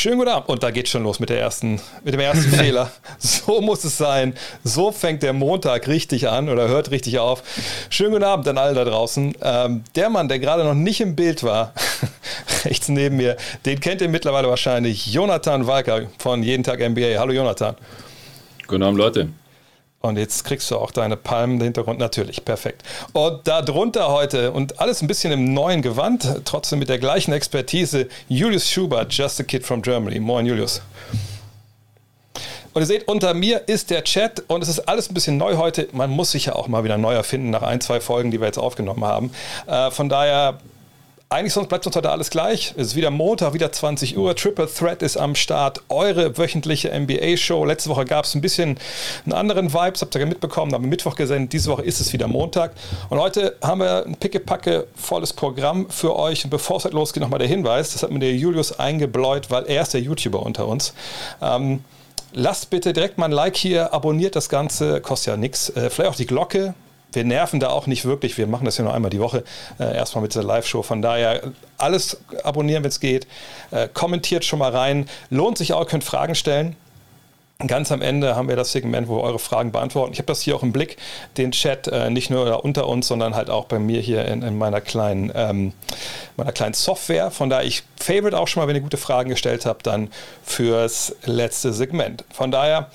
Schönen guten Abend. Und da geht schon los mit, der ersten, mit dem ersten Fehler. So muss es sein. So fängt der Montag richtig an oder hört richtig auf. Schönen guten Abend an alle da draußen. Ähm, der Mann, der gerade noch nicht im Bild war, rechts neben mir, den kennt ihr mittlerweile wahrscheinlich. Jonathan Walker von Jeden Tag NBA. Hallo Jonathan. Guten Abend, Leute. Und jetzt kriegst du auch deine Palmen im Hintergrund. Natürlich, perfekt. Und darunter heute und alles ein bisschen im neuen Gewand, trotzdem mit der gleichen Expertise, Julius Schubert, Just a Kid from Germany. Moin, Julius. Und ihr seht, unter mir ist der Chat und es ist alles ein bisschen neu heute. Man muss sich ja auch mal wieder neu erfinden nach ein, zwei Folgen, die wir jetzt aufgenommen haben. Äh, von daher eigentlich sonst bleibt uns heute alles gleich. Es ist wieder Montag, wieder 20 Uhr. Triple Threat ist am Start. Eure wöchentliche NBA-Show. Letzte Woche gab es ein bisschen einen anderen Vibes, habt ihr mitbekommen, haben Mittwoch gesendet. Diese Woche ist es wieder Montag. Und heute haben wir ein pickepacke volles Programm für euch. Und bevor es halt losgeht, nochmal der Hinweis. Das hat mir der Julius eingebläut, weil er ist der YouTuber unter uns. Ähm, Lasst bitte direkt mal ein Like hier, abonniert das Ganze, kostet ja nichts. Äh, vielleicht auch die Glocke, wir nerven da auch nicht wirklich. Wir machen das ja nur einmal die Woche, äh, erstmal mit der Live-Show. Von daher alles abonnieren, wenn es geht. Äh, kommentiert schon mal rein. Lohnt sich auch, könnt Fragen stellen. Ganz am Ende haben wir das Segment, wo wir eure Fragen beantworten. Ich habe das hier auch im Blick, den Chat, äh, nicht nur unter uns, sondern halt auch bei mir hier in, in meiner, kleinen, ähm, meiner kleinen Software. Von daher, ich favorite auch schon mal, wenn ihr gute Fragen gestellt habt, dann fürs letzte Segment. Von daher,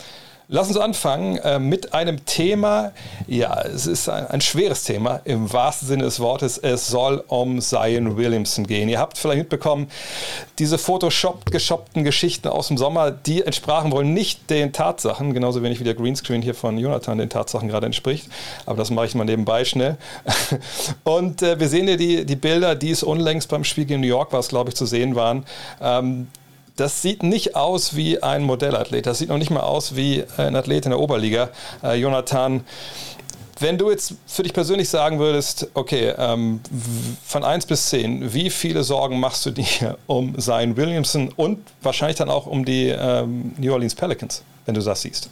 Lass uns anfangen äh, mit einem Thema. Ja, es ist ein, ein, schweres Thema im wahrsten Sinne des Wortes. Es soll um Zion Williamson gehen. Ihr habt vielleicht mitbekommen, diese Photoshop geshoppten Geschichten aus dem Sommer, die entsprachen wohl nicht den Tatsachen, genauso wenig wie der Greenscreen hier von Jonathan den Tatsachen gerade entspricht. Aber das mache ich mal nebenbei schnell. Und äh, wir sehen hier die, die Bilder, die es unlängst beim Spiel gegen New York war, glaube ich, zu sehen waren. Ähm, das sieht nicht aus wie ein Modellathlet. Das sieht noch nicht mal aus wie ein Athlet in der Oberliga. Äh, Jonathan, wenn du jetzt für dich persönlich sagen würdest, okay, ähm, von 1 bis 10, wie viele Sorgen machst du dir um Zion Williamson und wahrscheinlich dann auch um die ähm, New Orleans Pelicans, wenn du das siehst?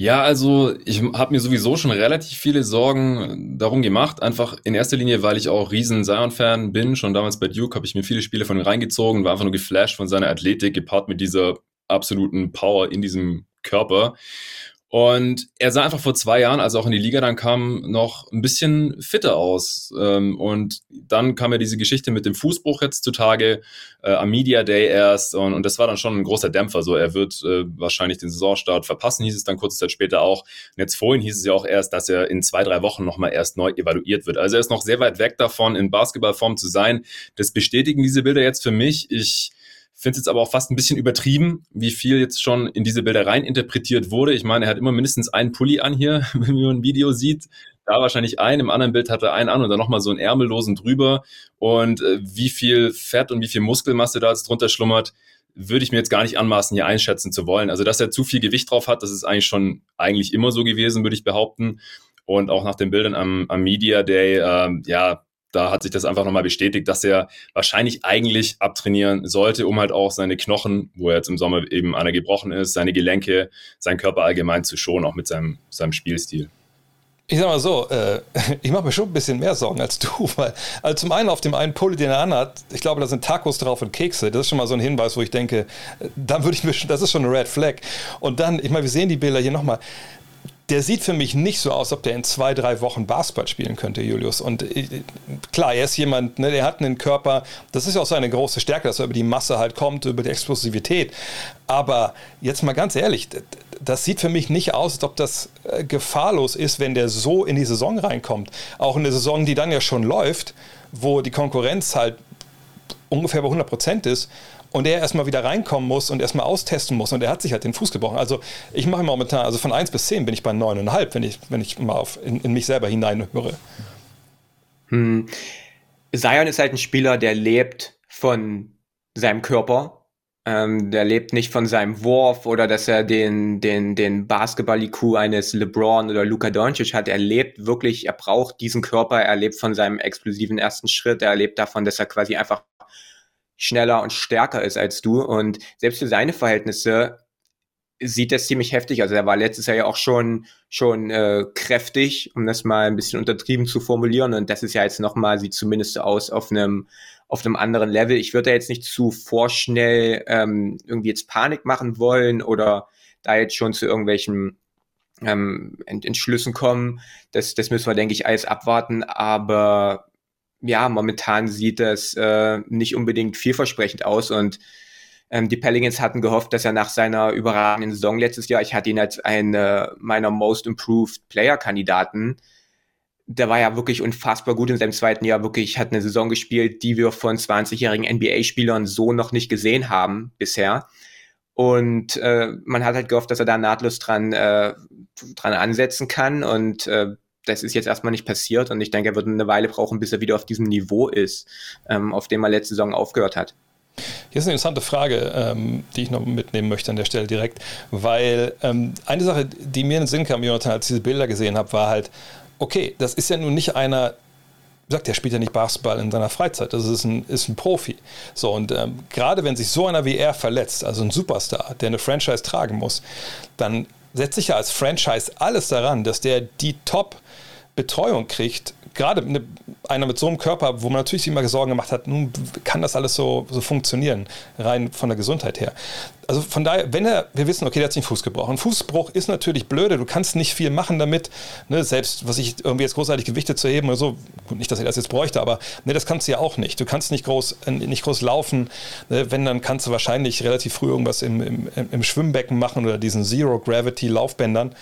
Ja, also ich habe mir sowieso schon relativ viele Sorgen darum gemacht. Einfach in erster Linie, weil ich auch riesen Zion-Fan bin. Schon damals bei Duke habe ich mir viele Spiele von ihm reingezogen, war einfach nur geflasht von seiner Athletik, gepaart mit dieser absoluten Power in diesem Körper. Und er sah einfach vor zwei Jahren, als er auch in die Liga dann kam, noch ein bisschen fitter aus. Ähm, und dann kam ja diese Geschichte mit dem Fußbruch jetzt zutage, äh, am Media Day erst. Und, das war dann schon ein großer Dämpfer. So, er wird äh, wahrscheinlich den Saisonstart verpassen, hieß es dann kurze Zeit später auch. Und jetzt vorhin hieß es ja auch erst, dass er in zwei, drei Wochen nochmal erst neu evaluiert wird. Also er ist noch sehr weit weg davon, in Basketballform zu sein. Das bestätigen diese Bilder jetzt für mich. Ich finde es jetzt aber auch fast ein bisschen übertrieben, wie viel jetzt schon in diese Bilder rein interpretiert wurde. Ich meine, er hat immer mindestens einen Pulli an hier, wenn man ein Video sieht. Da wahrscheinlich einen, im anderen Bild hat er einen an und dann nochmal so einen ärmellosen drüber. Und äh, wie viel Fett und wie viel Muskelmasse da jetzt drunter schlummert, würde ich mir jetzt gar nicht anmaßen, hier einschätzen zu wollen. Also, dass er zu viel Gewicht drauf hat, das ist eigentlich schon eigentlich immer so gewesen, würde ich behaupten. Und auch nach den Bildern am, am Media Day, äh, ja, da hat sich das einfach nochmal bestätigt, dass er wahrscheinlich eigentlich abtrainieren sollte, um halt auch seine Knochen, wo er jetzt im Sommer eben einer gebrochen ist, seine Gelenke, seinen Körper allgemein zu schonen, auch mit seinem, seinem Spielstil. Ich sag mal so, äh, ich mache mir schon ein bisschen mehr Sorgen als du, weil also zum einen auf dem einen Pulli, den er anhat, ich glaube, da sind Tacos drauf und Kekse. Das ist schon mal so ein Hinweis, wo ich denke, äh, dann würde ich mir das ist schon eine Red Flag. Und dann, ich meine, wir sehen die Bilder hier nochmal der sieht für mich nicht so aus, ob der in zwei, drei Wochen Basketball spielen könnte, Julius. Und äh, klar, er ist jemand, ne, der hat einen Körper, das ist auch seine große Stärke, dass er über die Masse halt kommt, über die Explosivität. Aber jetzt mal ganz ehrlich, das sieht für mich nicht aus, als ob das äh, gefahrlos ist, wenn der so in die Saison reinkommt. Auch in der Saison, die dann ja schon läuft, wo die Konkurrenz halt ungefähr bei 100 Prozent ist und er erstmal wieder reinkommen muss und erstmal austesten muss und er hat sich halt den Fuß gebrochen. Also ich mache momentan, also von 1 bis 10 bin ich bei 9,5, wenn ich, wenn ich mal auf, in, in mich selber hineinhöre. Hm. Zion ist halt ein Spieler, der lebt von seinem Körper. Ähm, der lebt nicht von seinem Wurf oder dass er den, den, den Basketball-IQ eines LeBron oder Luka Doncic hat. Er lebt wirklich, er braucht diesen Körper, er lebt von seinem explosiven ersten Schritt, er lebt davon, dass er quasi einfach schneller und stärker ist als du. Und selbst für seine Verhältnisse sieht das ziemlich heftig. Also er war letztes Jahr ja auch schon schon äh, kräftig, um das mal ein bisschen untertrieben zu formulieren. Und das ist ja jetzt nochmal, sieht zumindest so aus auf einem auf einem anderen Level. Ich würde da jetzt nicht zu vorschnell ähm, irgendwie jetzt Panik machen wollen oder da jetzt schon zu irgendwelchen ähm, Entschlüssen kommen. Das, das müssen wir, denke ich, alles abwarten. Aber ja, momentan sieht das äh, nicht unbedingt vielversprechend aus und ähm, die Pelicans hatten gehofft, dass er nach seiner überragenden Saison letztes Jahr, ich hatte ihn als einen meiner Most Improved Player-Kandidaten, der war ja wirklich unfassbar gut in seinem zweiten Jahr, wirklich hat eine Saison gespielt, die wir von 20-jährigen NBA-Spielern so noch nicht gesehen haben bisher. Und äh, man hat halt gehofft, dass er da nahtlos dran, äh, dran ansetzen kann. Und äh, das ist jetzt erstmal nicht passiert. Und ich denke, er wird eine Weile brauchen, bis er wieder auf diesem Niveau ist, ähm, auf dem er letzte Saison aufgehört hat. Hier ist eine interessante Frage, ähm, die ich noch mitnehmen möchte an der Stelle direkt, weil ähm, eine Sache, die mir in den Sinn kam, Jonathan, als ich diese Bilder gesehen habe, war halt, okay, das ist ja nun nicht einer, sagt, der spielt ja nicht Basketball in seiner Freizeit, das ist ein, ist ein Profi. So, und ähm, gerade wenn sich so einer wie er verletzt, also ein Superstar, der eine Franchise tragen muss, dann setzt sich ja als Franchise alles daran, dass der die Top- Betreuung kriegt, gerade eine, einer mit so einem Körper, wo man natürlich sich immer Sorgen gemacht hat, nun kann das alles so, so funktionieren, rein von der Gesundheit her. Also von daher, wenn er, wir wissen, okay, der hat sich einen Fuß gebrochen. Fußbruch ist natürlich blöde, du kannst nicht viel machen damit, ne, selbst was ich irgendwie jetzt großartig Gewichte zu heben oder so, gut, nicht, dass ich das jetzt bräuchte, aber ne, das kannst du ja auch nicht. Du kannst nicht groß, äh, nicht groß laufen, ne, wenn, dann kannst du wahrscheinlich relativ früh irgendwas im, im, im Schwimmbecken machen oder diesen Zero-Gravity-Laufbändern.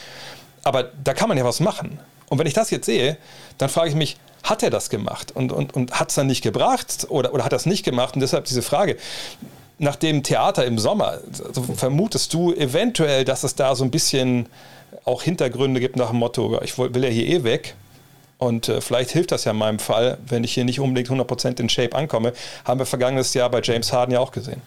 Aber da kann man ja was machen. Und wenn ich das jetzt sehe, dann frage ich mich, hat er das gemacht und, und, und hat es dann nicht gebracht oder, oder hat er es nicht gemacht? Und deshalb diese Frage, nach dem Theater im Sommer, also vermutest du eventuell, dass es da so ein bisschen auch Hintergründe gibt nach dem Motto, ich will ja hier eh weg. Und äh, vielleicht hilft das ja in meinem Fall, wenn ich hier nicht unbedingt 100% in Shape ankomme. Haben wir vergangenes Jahr bei James Harden ja auch gesehen.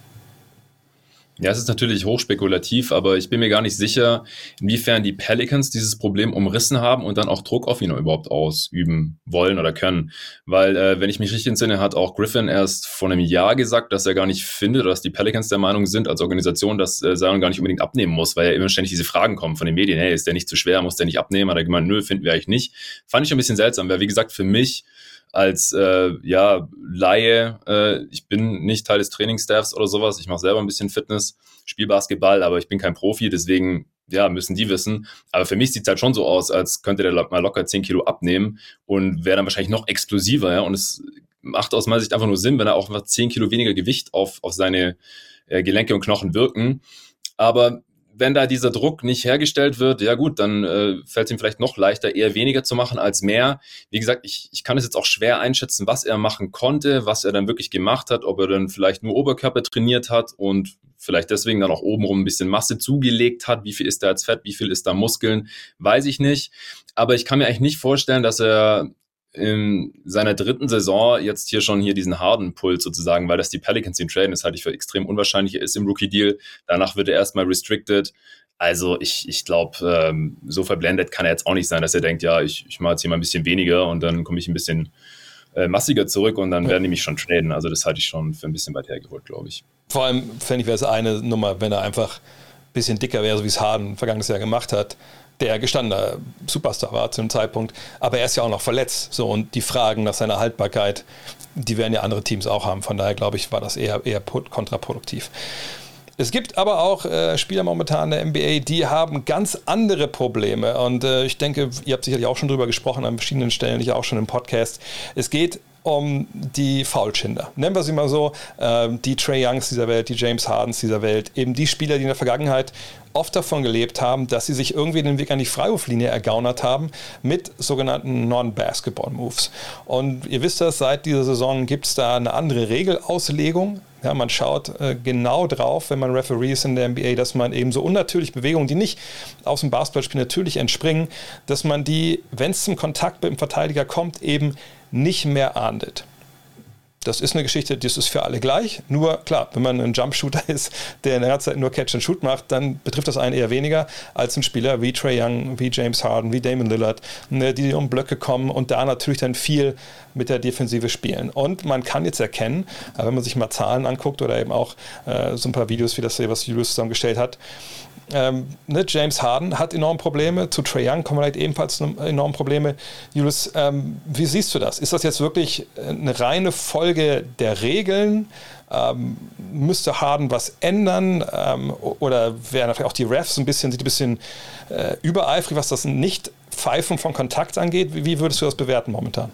Ja, es ist natürlich hochspekulativ, aber ich bin mir gar nicht sicher, inwiefern die Pelicans dieses Problem umrissen haben und dann auch Druck auf ihn überhaupt ausüben wollen oder können. Weil, äh, wenn ich mich richtig entsinne, hat auch Griffin erst vor einem Jahr gesagt, dass er gar nicht findet dass die Pelicans der Meinung sind als Organisation, dass äh, Zion gar nicht unbedingt abnehmen muss, weil ja immer ständig diese Fragen kommen von den Medien, hey, ist der nicht zu schwer, muss der nicht abnehmen? Hat er gemeint, nö, finden wir eigentlich nicht. Fand ich ein bisschen seltsam, weil wie gesagt, für mich als äh, ja, Laie, äh, ich bin nicht Teil des Trainingsstaffs oder sowas, ich mache selber ein bisschen Fitness, spiele Basketball, aber ich bin kein Profi, deswegen ja, müssen die wissen. Aber für mich sieht es halt schon so aus, als könnte der mal locker 10 Kilo abnehmen und wäre dann wahrscheinlich noch explosiver. Ja? Und es macht aus meiner Sicht einfach nur Sinn, wenn er auch einfach 10 Kilo weniger Gewicht auf, auf seine äh, Gelenke und Knochen wirken. Aber wenn da dieser Druck nicht hergestellt wird, ja gut, dann äh, fällt es ihm vielleicht noch leichter, eher weniger zu machen als mehr. Wie gesagt, ich, ich kann es jetzt auch schwer einschätzen, was er machen konnte, was er dann wirklich gemacht hat, ob er dann vielleicht nur Oberkörper trainiert hat und vielleicht deswegen dann auch obenrum ein bisschen Masse zugelegt hat. Wie viel ist da jetzt Fett, wie viel ist da Muskeln, weiß ich nicht. Aber ich kann mir eigentlich nicht vorstellen, dass er in seiner dritten Saison jetzt hier schon hier diesen harden Pull sozusagen, weil das die Pelicans ihn traden, das halte ich für extrem unwahrscheinlich. Er ist im Rookie-Deal, danach wird er erstmal restricted. Also ich, ich glaube, ähm, so verblendet kann er jetzt auch nicht sein, dass er denkt, ja, ich, ich mache jetzt hier mal ein bisschen weniger und dann komme ich ein bisschen äh, massiger zurück und dann ja. werden die mich schon traden. Also das halte ich schon für ein bisschen weit hergeholt, glaube ich. Vor allem fände ich, wäre es eine Nummer, wenn er einfach ein bisschen dicker wäre, so wie es Harden vergangenes Jahr gemacht hat der gestandener Superstar war zu dem Zeitpunkt. Aber er ist ja auch noch verletzt. So, und die Fragen nach seiner Haltbarkeit, die werden ja andere Teams auch haben. Von daher glaube ich, war das eher, eher kontraproduktiv. Es gibt aber auch äh, Spieler momentan in der NBA, die haben ganz andere Probleme. Und äh, ich denke, ihr habt sicherlich auch schon drüber gesprochen an verschiedenen Stellen, ich auch schon im Podcast. Es geht um die Foulschinder. Nennen wir sie mal so, äh, die Trey Youngs dieser Welt, die James Hardens dieser Welt, eben die Spieler, die in der Vergangenheit oft davon gelebt haben, dass sie sich irgendwie den Weg an die Freiwurflinie ergaunert haben mit sogenannten Non-Basketball-Moves. Und ihr wisst das, seit dieser Saison gibt es da eine andere Regelauslegung. Ja, man schaut äh, genau drauf, wenn man Referee ist in der NBA, dass man eben so unnatürliche Bewegungen, die nicht aus dem Basketballspiel natürlich entspringen, dass man die, wenn es zum Kontakt mit dem Verteidiger kommt, eben nicht mehr ahndet. Das ist eine Geschichte, das ist für alle gleich. Nur klar, wenn man ein Jumpshooter ist, der in der ganzen Zeit nur Catch and Shoot macht, dann betrifft das einen eher weniger als ein Spieler wie Trey Young, wie James Harden, wie Damon Lillard, ne, die um Blöcke kommen und da natürlich dann viel mit der Defensive spielen. Und man kann jetzt erkennen, wenn man sich mal Zahlen anguckt oder eben auch äh, so ein paar Videos wie das, was Julius zusammengestellt hat, ähm, ne, James Harden hat enorme Probleme, zu Trey Young kommen halt ebenfalls enorme Probleme. Julius, ähm, wie siehst du das? Ist das jetzt wirklich eine reine Folge der Regeln? Ähm, müsste Harden was ändern? Ähm, oder wären vielleicht auch die Refs ein bisschen, sind ein bisschen äh, übereifrig, was das Nicht-Pfeifen von Kontakt angeht? Wie, wie würdest du das bewerten momentan?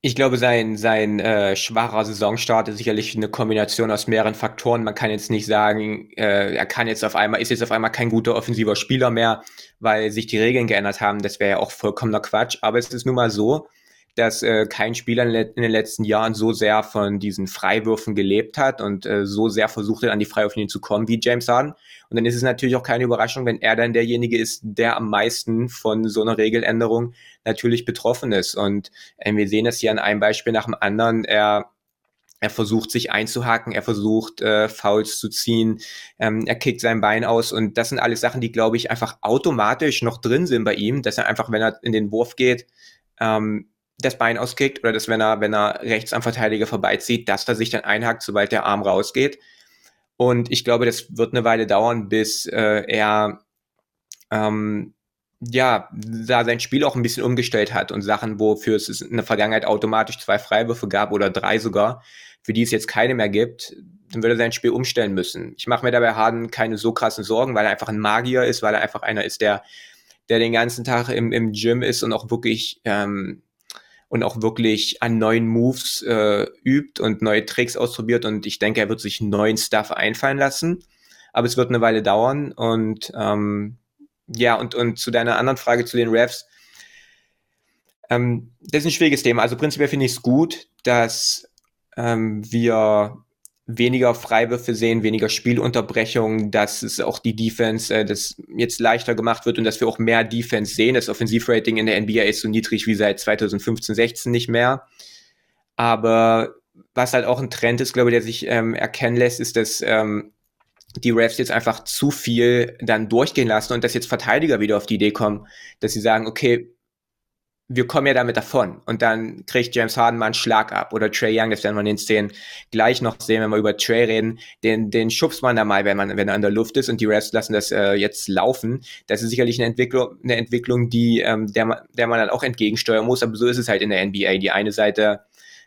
Ich glaube, sein, sein äh, schwacher Saisonstart ist sicherlich eine Kombination aus mehreren Faktoren. Man kann jetzt nicht sagen, äh, er kann jetzt auf einmal, ist jetzt auf einmal kein guter offensiver Spieler mehr, weil sich die Regeln geändert haben. Das wäre ja auch vollkommener Quatsch. Aber es ist nun mal so, dass äh, kein Spieler in, den letzten Jahren so sehr von diesen Freiwürfen gelebt hat und äh, so sehr versucht hat, an die Freiwürfe zu kommen wie James Harden. Und dann ist es natürlich auch keine Überraschung, wenn er dann derjenige ist, der am meisten von so einer Regeländerung natürlich betroffen ist. Und äh, wir sehen es hier an einem Beispiel nach dem anderen. Er er versucht sich einzuhaken, er versucht äh, Fouls zu ziehen, ähm, er kickt sein Bein aus und das sind alles Sachen, die glaube ich einfach automatisch noch drin sind bei ihm, dass er einfach, wenn er in den Wurf geht, ähm, das Bein auskickt oder dass wenn er, wenn er rechts am Verteidiger vorbeizieht, dass er sich dann einhakt, sobald der Arm rausgeht. Und ich glaube, das wird eine Weile dauern, bis äh, er ähm, ja, da sein Spiel auch ein bisschen umgestellt hat und Sachen, wofür es in der Vergangenheit automatisch zwei Freiwürfe gab oder drei sogar, für die es jetzt keine mehr gibt, dann würde er sein Spiel umstellen müssen. Ich mache mir dabei Harden keine so krassen Sorgen, weil er einfach ein Magier ist, weil er einfach einer ist, der, der den ganzen Tag im, im Gym ist und auch wirklich ähm, und auch wirklich an neuen Moves äh, übt und neue Tricks ausprobiert. Und ich denke, er wird sich neuen Stuff einfallen lassen. Aber es wird eine Weile dauern. Und ähm, ja, und, und zu deiner anderen Frage zu den Refs. Ähm, das ist ein schwieriges Thema. Also prinzipiell finde ich es gut, dass ähm, wir weniger Freiwürfe sehen, weniger Spielunterbrechungen, dass es auch die Defense, äh, das jetzt leichter gemacht wird und dass wir auch mehr Defense sehen. Das Offensivrating in der NBA ist so niedrig wie seit 2015, 16 nicht mehr. Aber was halt auch ein Trend ist, glaube ich, der sich ähm, erkennen lässt, ist, dass ähm, die Refs jetzt einfach zu viel dann durchgehen lassen und dass jetzt Verteidiger wieder auf die Idee kommen, dass sie sagen, okay, wir kommen ja damit davon. Und dann kriegt James Harden mal einen Schlag ab. Oder Trey Young, das werden wir in den Szenen gleich noch sehen, wenn wir über Trey reden. Den, den schubst man da mal, wenn man, wenn er an der Luft ist und die Refs lassen das äh, jetzt laufen. Das ist sicherlich eine Entwicklung, eine Entwicklung, die, ähm, der, man, der man dann auch entgegensteuern muss. Aber so ist es halt in der NBA. Die eine Seite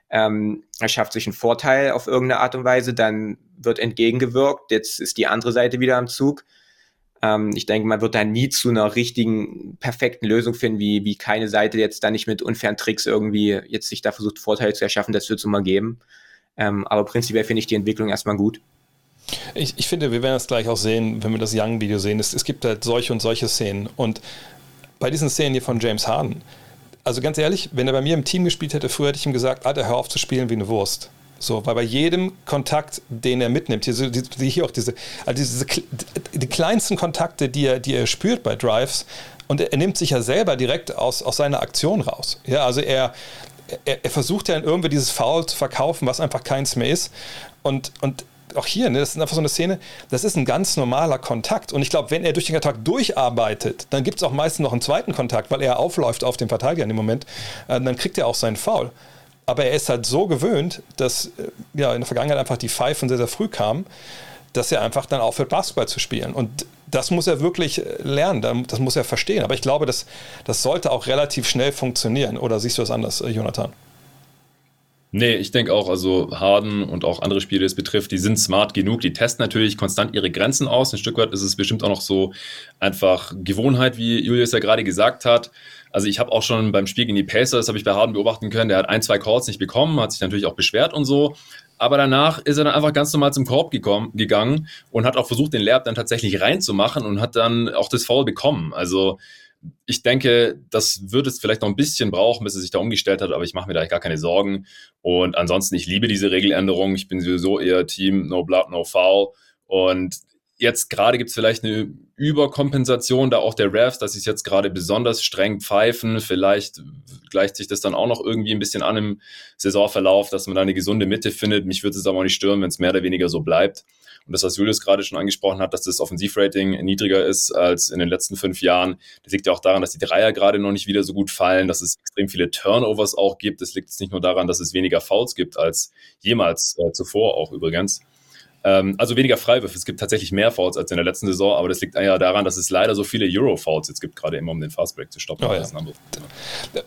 ähm, erschafft sich einen Vorteil auf irgendeine Art und Weise, dann wird entgegengewirkt. Jetzt ist die andere Seite wieder am Zug. Ähm, ich denke, man wird da nie zu einer richtigen, perfekten Lösung finden, wie, wie keine Seite jetzt da nicht mit unfairen Tricks irgendwie jetzt sich da versucht, Vorteile zu erschaffen. Das wird es immer geben. Ähm, aber prinzipiell finde ich die Entwicklung erstmal gut. Ich, ich, finde, wir werden das gleich auch sehen, wenn wir das Young-Video sehen. Es, es gibt halt solche und solche Szenen. Und bei diesen Szenen hier von James Harden, also ganz ehrlich, wenn er bei mir im Team gespielt hätte, früher hätte ich ihm gesagt, Alter, hör auf zu spielen wie eine Wurst. So, weil bei jedem Kontakt, den er mitnimmt, hier, die, hier auch diese, also diese, die kleinsten Kontakte, die er, die er spürt bei Drives, und er, er nimmt sich ja selber direkt aus, aus seiner Aktion raus. Ja, also er, er, er versucht ja irgendwie dieses Foul zu verkaufen, was einfach keins mehr ist. Und, und auch hier, ne, das ist einfach so eine Szene, das ist ein ganz normaler Kontakt. Und ich glaube, wenn er durch den Kontakt durcharbeitet, dann gibt es auch meistens noch einen zweiten Kontakt, weil er aufläuft auf den Verteidiger in dem Moment. Äh, dann kriegt er auch seinen Foul. Aber er ist halt so gewöhnt, dass äh, ja, in der Vergangenheit einfach die Pfeifen sehr, sehr früh kamen, dass er einfach dann aufhört, Basketball zu spielen. Und das muss er wirklich äh, lernen, das muss er verstehen. Aber ich glaube, das, das sollte auch relativ schnell funktionieren. Oder siehst du das anders, äh, Jonathan? Nee, ich denke auch, also Harden und auch andere Spiele, die es betrifft, die sind smart genug, die testen natürlich konstant ihre Grenzen aus. Ein Stück weit ist es bestimmt auch noch so einfach Gewohnheit, wie Julius ja gerade gesagt hat. Also ich habe auch schon beim Spiel gegen die Pacers, habe ich bei Harden beobachten können, der hat ein, zwei Calls nicht bekommen, hat sich natürlich auch beschwert und so. Aber danach ist er dann einfach ganz normal zum Korb gekommen, gegangen und hat auch versucht, den Layup dann tatsächlich reinzumachen und hat dann auch das Foul bekommen. Also ich denke, das wird es vielleicht noch ein bisschen brauchen, bis er sich da umgestellt hat, aber ich mache mir da gar keine Sorgen. Und ansonsten, ich liebe diese Regeländerung. Ich bin sowieso eher Team No Blood, No Foul. Und jetzt gerade gibt es vielleicht eine Überkompensation da auch der Refs, dass sie es jetzt gerade besonders streng pfeifen. Vielleicht gleicht sich das dann auch noch irgendwie ein bisschen an im Saisonverlauf, dass man da eine gesunde Mitte findet. Mich würde es aber auch nicht stören, wenn es mehr oder weniger so bleibt. Und das, was Julius gerade schon angesprochen hat, dass das Offensivrating niedriger ist als in den letzten fünf Jahren, das liegt ja auch daran, dass die Dreier gerade noch nicht wieder so gut fallen, dass es extrem viele Turnovers auch gibt. Das liegt jetzt nicht nur daran, dass es weniger Fouls gibt als jemals äh, zuvor auch übrigens. Ähm, also weniger Freiwürfe. Es gibt tatsächlich mehr Fouls als in der letzten Saison, aber das liegt ja daran, dass es leider so viele Euro-Fouls jetzt gibt, gerade immer um den Fastbreak zu stoppen. Oh, ja.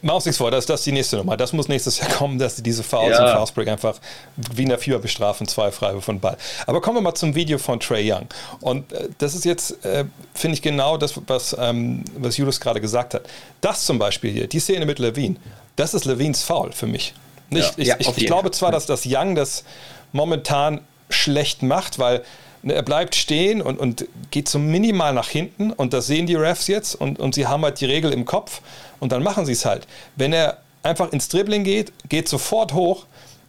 Mach uns nichts vor, das, das ist die nächste Nummer. Das muss nächstes Jahr kommen, dass diese Fouls ja. im Fastbreak einfach wie in der Fieber bestrafen, zwei Freiwürfe von Ball. Aber kommen wir mal zum Video von Trey Young. Und äh, das ist jetzt, äh, finde ich, genau das, was, ähm, was Julius gerade gesagt hat. Das zum Beispiel hier, die Szene mit Levine, das ist Levines Foul für mich. Nicht, ja. Ich, ich, ich glaube zwar, dass das Young das momentan schlecht macht, weil ne, er bleibt stehen und, und geht so minimal nach hinten und das sehen die Refs jetzt und, und sie haben halt die Regel im Kopf und dann machen sie es halt. Wenn er einfach ins Dribbling geht, geht sofort hoch,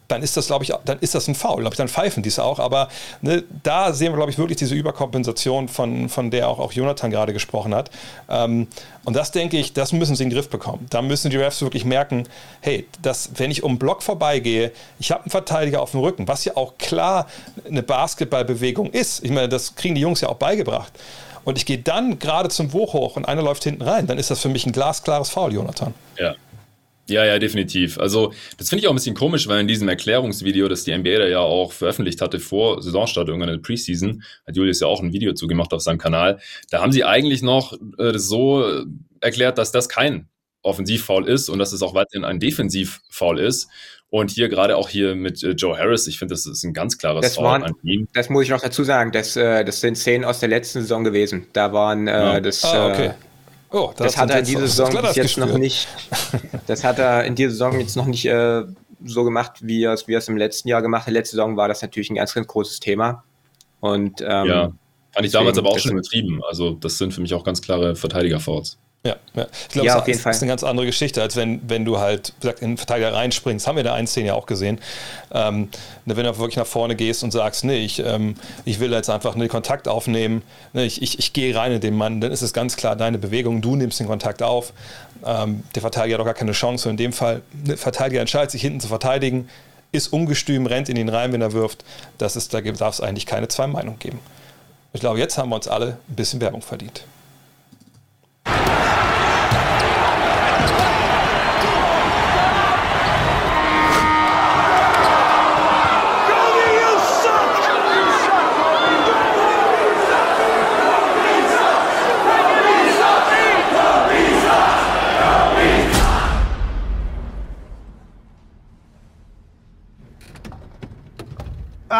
dann ist das, glaube ich, dann ist das ein Foul. Glaube ich, dann pfeifen die es auch. Aber ne, da sehen wir, glaube ich, wirklich diese Überkompensation, von, von der auch, auch Jonathan gerade gesprochen hat. Ähm, und das denke ich, das müssen sie in den Griff bekommen. Da müssen die Refs wirklich merken, hey, dass, wenn ich um Block vorbeigehe, ich habe einen Verteidiger auf dem Rücken, was ja auch klar eine Basketballbewegung ist. Ich meine, das kriegen die Jungs ja auch beigebracht. Und ich gehe dann gerade zum Wurf hoch und einer läuft hinten rein, dann ist das für mich ein glasklares Foul, Jonathan. Ja, ja, ja, definitiv. Also, das finde ich auch ein bisschen komisch, weil in diesem Erklärungsvideo, das die NBA da ja auch veröffentlicht hatte vor Saisonstart, irgendwann in der Preseason, hat Julius ja auch ein Video zugemacht auf seinem Kanal. Da haben sie eigentlich noch äh, so erklärt, dass das kein Offensivfoul ist und dass es auch weiterhin ein Defensivfoul ist. Und hier gerade auch hier mit äh, Joe Harris, ich finde, das ist ein ganz klares das Foul waren, an ihm. Das muss ich noch dazu sagen, das, äh, das sind Szenen aus der letzten Saison gewesen. Da waren äh, ja. das. Ah, okay. Oh, das, das hat er in dieser Saison bis jetzt noch nicht. Das hat er in dieser Saison jetzt noch nicht äh, so gemacht, wie er es wie im letzten Jahr gemacht hat. Letzte Saison war das natürlich ein ganz, ganz großes Thema. Und ähm, ja, fand ich damals aber auch schon übertrieben. Also das sind für mich auch ganz klare Verteidiger-Fouls. Ja, ja. ich glaube, ja, das ist eine ganz andere Geschichte, als wenn, wenn du halt gesagt, in den Verteidiger reinspringst. Haben wir in der 1 ja auch gesehen. Ähm, wenn du wirklich nach vorne gehst und sagst, nee, ich, ähm, ich will jetzt einfach einen Kontakt aufnehmen, ne, ich, ich, ich gehe rein in den Mann, dann ist es ganz klar deine Bewegung, du nimmst den Kontakt auf. Ähm, der Verteidiger hat doch gar keine Chance. Und in dem Fall, der ne, Verteidiger entscheidet sich hinten zu verteidigen, ist ungestüm, rennt in ihn rein, wenn er wirft. Das ist, da darf es eigentlich keine zwei Meinungen geben. Ich glaube, jetzt haben wir uns alle ein bisschen Werbung verdient.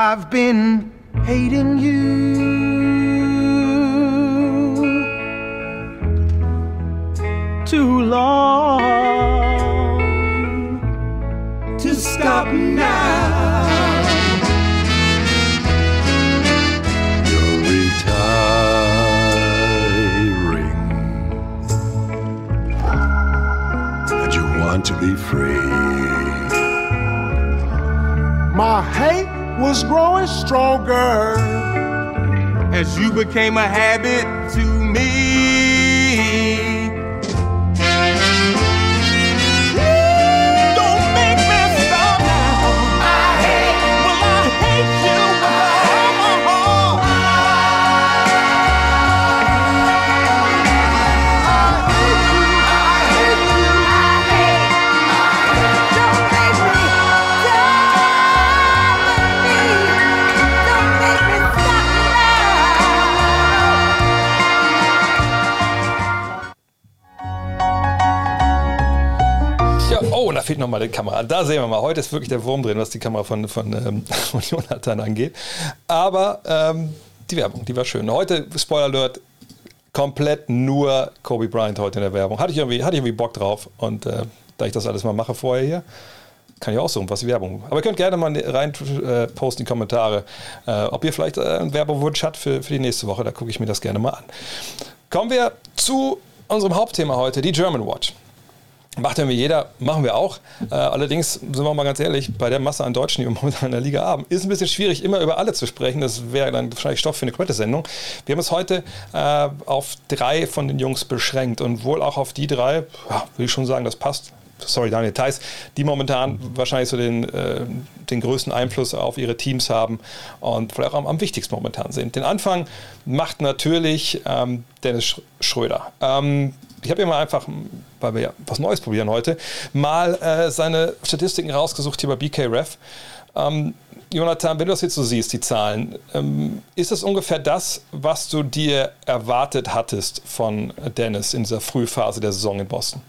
I've been hating you too long to stop now. You're retiring, and you want to be free. My hate was growing stronger. As you became a habit to nochmal die Kamera. Da sehen wir mal. Heute ist wirklich der Wurm drin, was die Kamera von, von, ähm, von Jonathan angeht. Aber ähm, die Werbung, die war schön. Heute, Spoiler Alert, komplett nur Kobe Bryant heute in der Werbung. Hatte ich irgendwie, hatte ich irgendwie Bock drauf. Und äh, da ich das alles mal mache vorher hier, kann ich auch so was Werbung. Aber ihr könnt gerne mal rein äh, posten in die Kommentare, äh, ob ihr vielleicht äh, einen Werbewunsch habt für, für die nächste Woche. Da gucke ich mir das gerne mal an. Kommen wir zu unserem Hauptthema heute, die German Watch. Macht irgendwie jeder, machen wir auch. Äh, allerdings, sind wir mal ganz ehrlich, bei der Masse an Deutschen, die wir momentan in der Liga haben, ist ein bisschen schwierig, immer über alle zu sprechen. Das wäre dann wahrscheinlich Stoff für eine komplette Sendung. Wir haben es heute äh, auf drei von den Jungs beschränkt und wohl auch auf die drei, ja, würde ich schon sagen, das passt. Sorry, Daniel Theiss, die momentan wahrscheinlich so den, äh, den größten Einfluss auf ihre Teams haben und vielleicht auch am, am wichtigsten momentan sind. Den Anfang macht natürlich ähm, Dennis Schröder. Ähm, ich habe ja mal einfach, weil wir ja was Neues probieren heute, mal äh, seine Statistiken rausgesucht hier bei BKRef. Ähm, Jonathan, wenn du das jetzt so siehst, die Zahlen, ähm, ist das ungefähr das, was du dir erwartet hattest von Dennis in dieser Frühphase der Saison in Boston?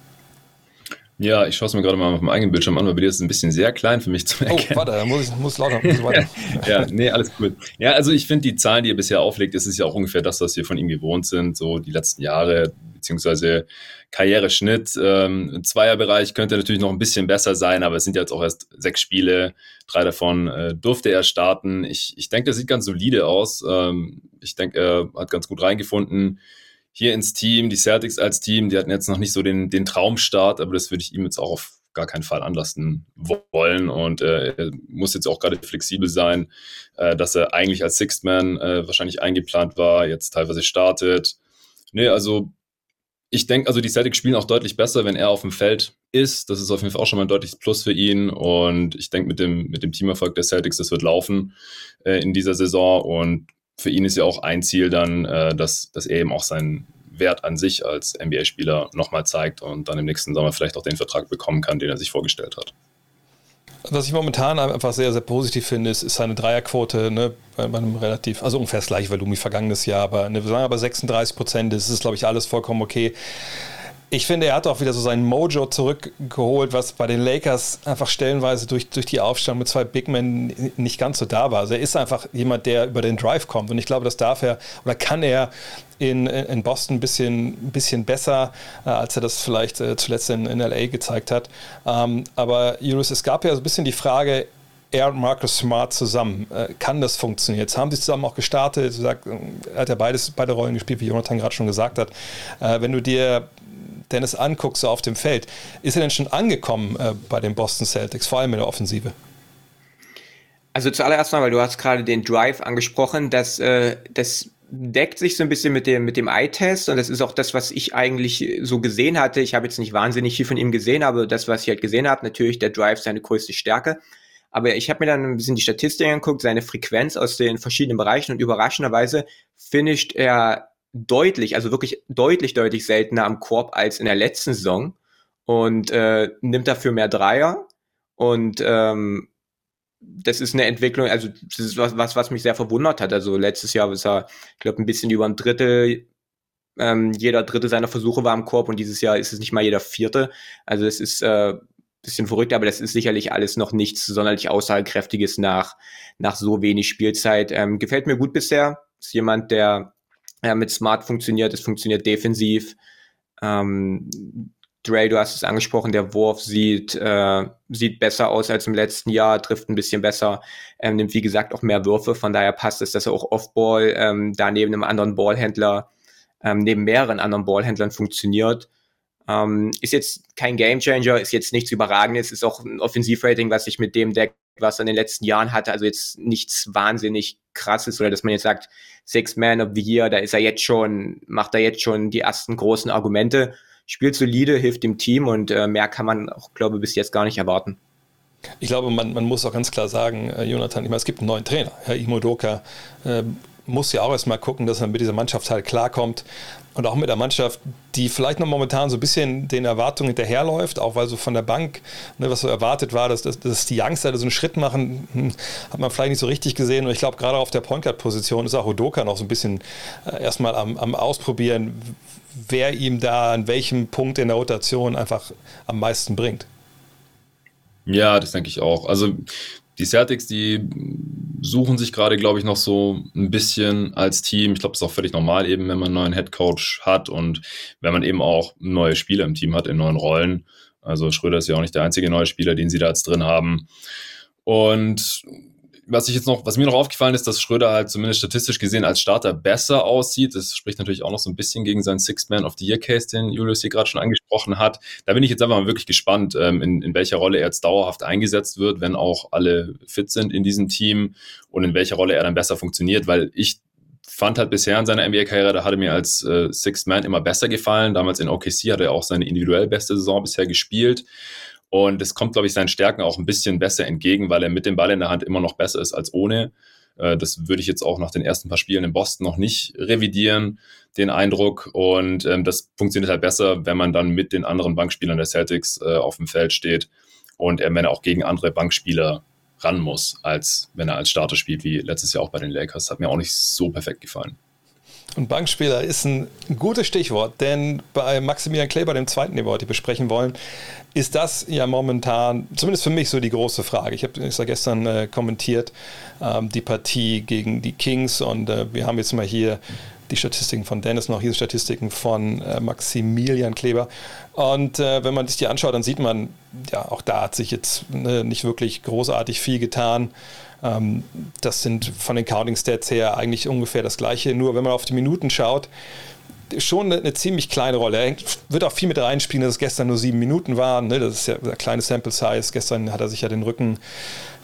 Ja, ich schaue es mir gerade mal auf dem eigenen Bildschirm an, weil Video ist ein bisschen sehr klein für mich zu erkennen. Oh, warte, muss ich muss lauter, muss weiter. ja, nee, alles cool. Ja, also ich finde die Zahlen, die er bisher auflegt, das ist ja auch ungefähr das, was wir von ihm gewohnt sind, so die letzten Jahre, beziehungsweise Karriereschnitt. Ähm, Im Zweierbereich könnte natürlich noch ein bisschen besser sein, aber es sind ja jetzt auch erst sechs Spiele, drei davon äh, durfte er starten. Ich, ich denke, das sieht ganz solide aus. Ähm, ich denke, er hat ganz gut reingefunden hier ins Team, die Celtics als Team, die hatten jetzt noch nicht so den, den Traumstart, aber das würde ich ihm jetzt auch auf gar keinen Fall anlassen wollen und äh, er muss jetzt auch gerade flexibel sein, äh, dass er eigentlich als Sixth Man äh, wahrscheinlich eingeplant war, jetzt teilweise startet. Nee, also ich denke, also die Celtics spielen auch deutlich besser, wenn er auf dem Feld ist. Das ist auf jeden Fall auch schon mal ein deutliches Plus für ihn. Und ich denke, mit dem, mit dem Teamerfolg der Celtics, das wird laufen äh, in dieser Saison. Und für ihn ist ja auch ein Ziel dann, äh, dass, dass er eben auch seinen Wert an sich als NBA-Spieler nochmal zeigt und dann im nächsten Sommer vielleicht auch den Vertrag bekommen kann, den er sich vorgestellt hat. Was ich momentan einfach sehr, sehr positiv finde, ist, ist seine Dreierquote ne, bei einem relativ, also ungefähr das gleiche Volumen wie vergangenes Jahr, aber ne, wir sagen aber 36 Prozent, das ist, glaube ich, alles vollkommen okay ich finde, er hat auch wieder so sein Mojo zurückgeholt, was bei den Lakers einfach stellenweise durch, durch die Aufstellung mit zwei Big Men nicht ganz so da war. Also er ist einfach jemand, der über den Drive kommt. Und ich glaube, das darf er oder kann er in, in Boston ein bisschen, bisschen besser, äh, als er das vielleicht äh, zuletzt in, in LA gezeigt hat. Ähm, aber Julius, es gab ja so ein bisschen die Frage, er und Marcus Smart zusammen. Äh, kann das funktionieren? Jetzt haben sie zusammen auch gestartet. Er hat ja beides, beide Rollen gespielt, wie Jonathan gerade schon gesagt hat. Äh, wenn du dir Dennis anguckst, so auf dem Feld, ist er denn schon angekommen äh, bei den Boston Celtics, vor allem in der Offensive? Also zuallererst mal, weil du hast gerade den Drive angesprochen, dass äh, das deckt sich so ein bisschen mit dem, mit dem Eye-Test und das ist auch das, was ich eigentlich so gesehen hatte. Ich habe jetzt nicht wahnsinnig viel von ihm gesehen, aber das, was ich halt gesehen habe, natürlich der Drive seine größte Stärke. Aber ich habe mir dann ein bisschen die Statistiken angeguckt, seine Frequenz aus den verschiedenen Bereichen und überraschenderweise finisht er deutlich, also wirklich deutlich, deutlich seltener am Korb als in der letzten Saison und äh, nimmt dafür mehr Dreier. Und ähm, das ist eine Entwicklung, also das ist was, was, was mich sehr verwundert hat. Also letztes Jahr ist er, ich glaube, ein bisschen über ein Drittel, ähm, jeder Dritte seiner Versuche war am Korb und dieses Jahr ist es nicht mal jeder Vierte. Also es ist äh, bisschen verrückt, aber das ist sicherlich alles noch nichts sonderlich aussagekräftiges nach, nach so wenig Spielzeit. Ähm, gefällt mir gut bisher. Ist jemand, der ja, mit Smart funktioniert, es funktioniert defensiv. Ähm, Dre, du hast es angesprochen, der Wurf sieht, äh, sieht besser aus als im letzten Jahr, trifft ein bisschen besser, ähm, nimmt wie gesagt auch mehr Würfe, von daher passt es, dass er auch Off-Ball ähm, da neben einem anderen Ballhändler, ähm, neben mehreren anderen Ballhändlern funktioniert. Ähm, ist jetzt kein Gamechanger, ist jetzt nichts Überragendes, ist auch ein Offensivrating, was sich mit dem Deck, was er in den letzten Jahren hatte, also jetzt nichts wahnsinnig krasses oder dass man jetzt sagt, Six Man of the Year, da ist er jetzt schon, macht er jetzt schon die ersten großen Argumente, spielt solide, hilft dem Team und äh, mehr kann man auch, glaube ich, bis jetzt gar nicht erwarten. Ich glaube, man, man muss auch ganz klar sagen, äh, Jonathan, ich meine, es gibt einen neuen Trainer, Herr Imodoka, äh, muss ja auch erstmal gucken, dass er mit dieser Mannschaft halt klarkommt und auch mit der Mannschaft, die vielleicht noch momentan so ein bisschen den Erwartungen hinterherläuft, auch weil so von der Bank, ne, was so erwartet war, dass, dass, dass die Youngster so einen Schritt machen, hm, hat man vielleicht nicht so richtig gesehen. Und ich glaube, gerade auf der Point Guard-Position ist auch Odoka noch so ein bisschen äh, erstmal am, am Ausprobieren, wer ihm da an welchem Punkt in der Rotation einfach am meisten bringt. Ja, das denke ich auch. Also die Celtics, die suchen sich gerade, glaube ich, noch so ein bisschen als Team. Ich glaube, das ist auch völlig normal eben, wenn man einen neuen Headcoach hat und wenn man eben auch neue Spieler im Team hat in neuen Rollen. Also Schröder ist ja auch nicht der einzige neue Spieler, den sie da jetzt drin haben. Und was ich jetzt noch, was mir noch aufgefallen ist, dass Schröder halt zumindest statistisch gesehen als Starter besser aussieht. Das spricht natürlich auch noch so ein bisschen gegen seinen Six Man of the Year Case, den Julius hier gerade schon angesprochen hat. Da bin ich jetzt einfach mal wirklich gespannt, ähm, in, in welcher Rolle er jetzt dauerhaft eingesetzt wird, wenn auch alle fit sind in diesem Team und in welcher Rolle er dann besser funktioniert, weil ich fand halt bisher in seiner NBA-Karriere, da hatte mir als äh, Six Man immer besser gefallen. Damals in OKC hat er auch seine individuell beste Saison bisher gespielt. Und es kommt, glaube ich, seinen Stärken auch ein bisschen besser entgegen, weil er mit dem Ball in der Hand immer noch besser ist als ohne. Äh, das würde ich jetzt auch nach den ersten paar Spielen in Boston noch nicht revidieren, den Eindruck. Und ähm, das funktioniert halt besser, wenn man dann mit den anderen Bankspielern der Celtics äh, auf dem Feld steht und er, wenn er auch gegen andere Bankspieler ran muss, als wenn er als Starter spielt, wie letztes Jahr auch bei den Lakers. Hat mir auch nicht so perfekt gefallen. Und Bankspieler ist ein gutes Stichwort, denn bei Maximilian Kleber, dem zweiten, den wir heute besprechen wollen, ist das ja momentan, zumindest für mich, so die große Frage. Ich habe es ja gestern äh, kommentiert, ähm, die Partie gegen die Kings und äh, wir haben jetzt mal hier die Statistiken von Dennis noch, hier Statistiken von äh, Maximilian Kleber. Und äh, wenn man sich die anschaut, dann sieht man, ja, auch da hat sich jetzt ne, nicht wirklich großartig viel getan. Ähm, das sind von den Counting Stats her eigentlich ungefähr das gleiche. Nur wenn man auf die Minuten schaut, schon eine, eine, ziemlich kleine Rolle. Er wird auch viel mit reinspielen, dass es gestern nur sieben Minuten waren. Ne? Das ist ja ein kleines Sample Size. Gestern hat er sich ja den Rücken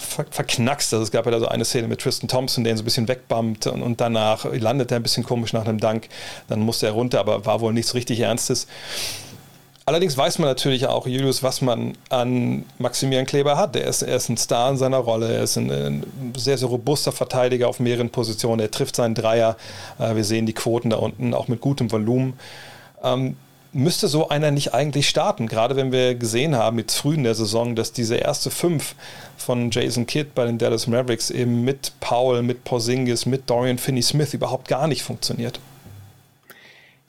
ver verknackst. Also es gab ja da so eine Szene mit Tristan Thompson, der ihn so ein bisschen wegbammt und, und danach landet er ein bisschen komisch nach einem Dank. Dann musste er runter, aber war wohl nichts richtig Ernstes. Allerdings weiß man natürlich auch, Julius, was man an Maximilian Kleber hat. Er ist, er ist ein Star in seiner Rolle. Er ist ein, ein, sehr, sehr robuster Verteidiger auf mehreren Positionen. Er trifft seinen Dreier. Äh, wir sehen die Quoten da unten, auch mit gutem Volumen. Müsste so einer nicht eigentlich starten? Gerade wenn wir gesehen haben, jetzt früh in der Saison, dass diese erste Fünf von Jason Kidd bei den Dallas Mavericks eben mit Paul, mit Porzingis, mit Dorian Finney-Smith überhaupt gar nicht funktioniert.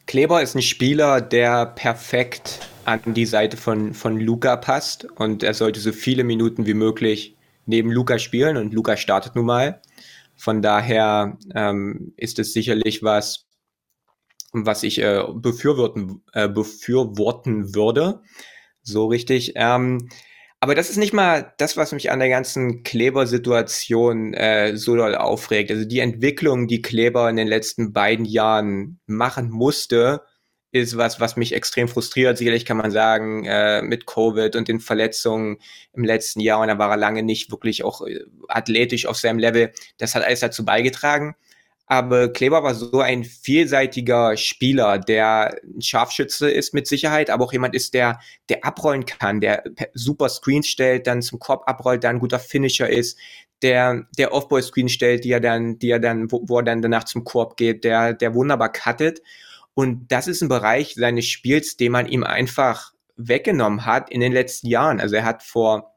Kleber ist ein Spieler, der perfekt an die Seite von, von Luca passt und er sollte so viele Minuten wie möglich neben Luca spielen und Luca startet nun mal. Von daher ähm, ist es sicherlich was, was ich äh, befürworten, äh, befürworten würde. So richtig. Ähm, aber das ist nicht mal das, was mich an der ganzen Kleber-Situation äh, so doll aufregt. Also die Entwicklung, die Kleber in den letzten beiden Jahren machen musste, ist was, was mich extrem frustriert. Sicherlich kann man sagen, äh, mit Covid und den Verletzungen im letzten Jahr, und da war er lange nicht wirklich auch äh, athletisch auf seinem Level, das hat alles dazu beigetragen. Aber Kleber war so ein vielseitiger Spieler, der ein Scharfschütze ist mit Sicherheit, aber auch jemand ist, der, der abrollen kann, der super Screens stellt, dann zum Korb abrollt, dann ein guter Finisher ist, der, der Off-Ball-Screen stellt, die er dann, die er dann, wo, wo er dann danach zum Korb geht, der, der wunderbar cuttet. Und das ist ein Bereich seines Spiels, den man ihm einfach weggenommen hat in den letzten Jahren. Also er hat vor,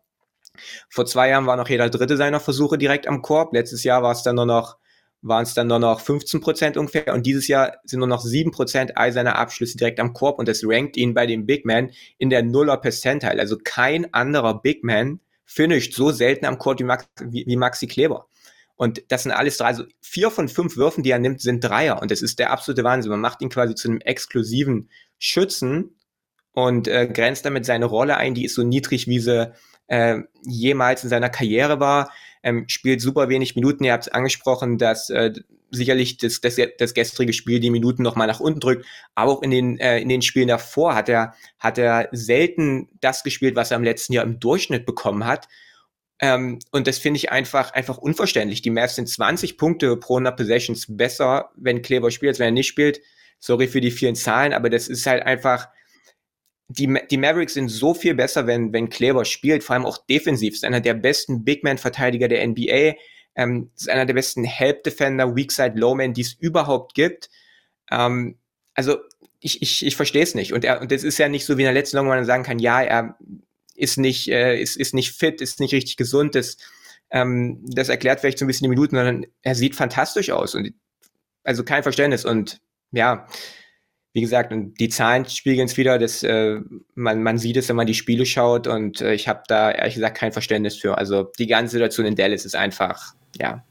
vor zwei Jahren war noch jeder dritte seiner Versuche direkt am Korb. Letztes Jahr war es dann nur noch waren es dann nur noch 15 Prozent ungefähr und dieses Jahr sind nur noch 7 Prozent all seiner Abschlüsse direkt am Korb und das rankt ihn bei den Big Men in der Nuller Percentile. Also kein anderer Big Man finisht so selten am Korb wie, Max, wie, wie Maxi Kleber. Und das sind alles drei, also vier von fünf Würfen, die er nimmt, sind Dreier. Und das ist der absolute Wahnsinn. Man macht ihn quasi zu einem exklusiven Schützen und äh, grenzt damit seine Rolle ein, die ist so niedrig, wie sie äh, jemals in seiner Karriere war ähm, spielt super wenig Minuten. Ihr habt es angesprochen, dass äh, sicherlich das, das, das gestrige Spiel die Minuten nochmal nach unten drückt, aber auch in den, äh, in den Spielen davor hat er, hat er selten das gespielt, was er im letzten Jahr im Durchschnitt bekommen hat. Ähm, und das finde ich einfach, einfach unverständlich. Die Mavs sind 20 Punkte pro 100 Possessions besser, wenn Kleber spielt, als wenn er nicht spielt. Sorry für die vielen Zahlen, aber das ist halt einfach, die, die Mavericks sind so viel besser, wenn, wenn Kleber spielt, vor allem auch defensiv. Ist einer der besten Big Man-Verteidiger der NBA. Ähm, ist einer der besten Help-Defender, Weakside Lowman, die es überhaupt gibt. Ähm, also ich, ich, ich verstehe es nicht. Und, er, und das ist ja nicht so wie in der letzten Saison, wo man sagen kann, ja, er ist nicht, äh, ist, ist nicht fit, ist nicht richtig gesund. Das, ähm, das erklärt vielleicht so ein bisschen die Minuten, sondern er sieht fantastisch aus. Und also kein Verständnis. Und ja, wie gesagt, und die Zahlen spiegeln es wieder, dass äh, man, man sieht es, wenn man die Spiele schaut und äh, ich habe da ehrlich gesagt kein Verständnis für. Also die ganze Situation in Dallas ist einfach, ja,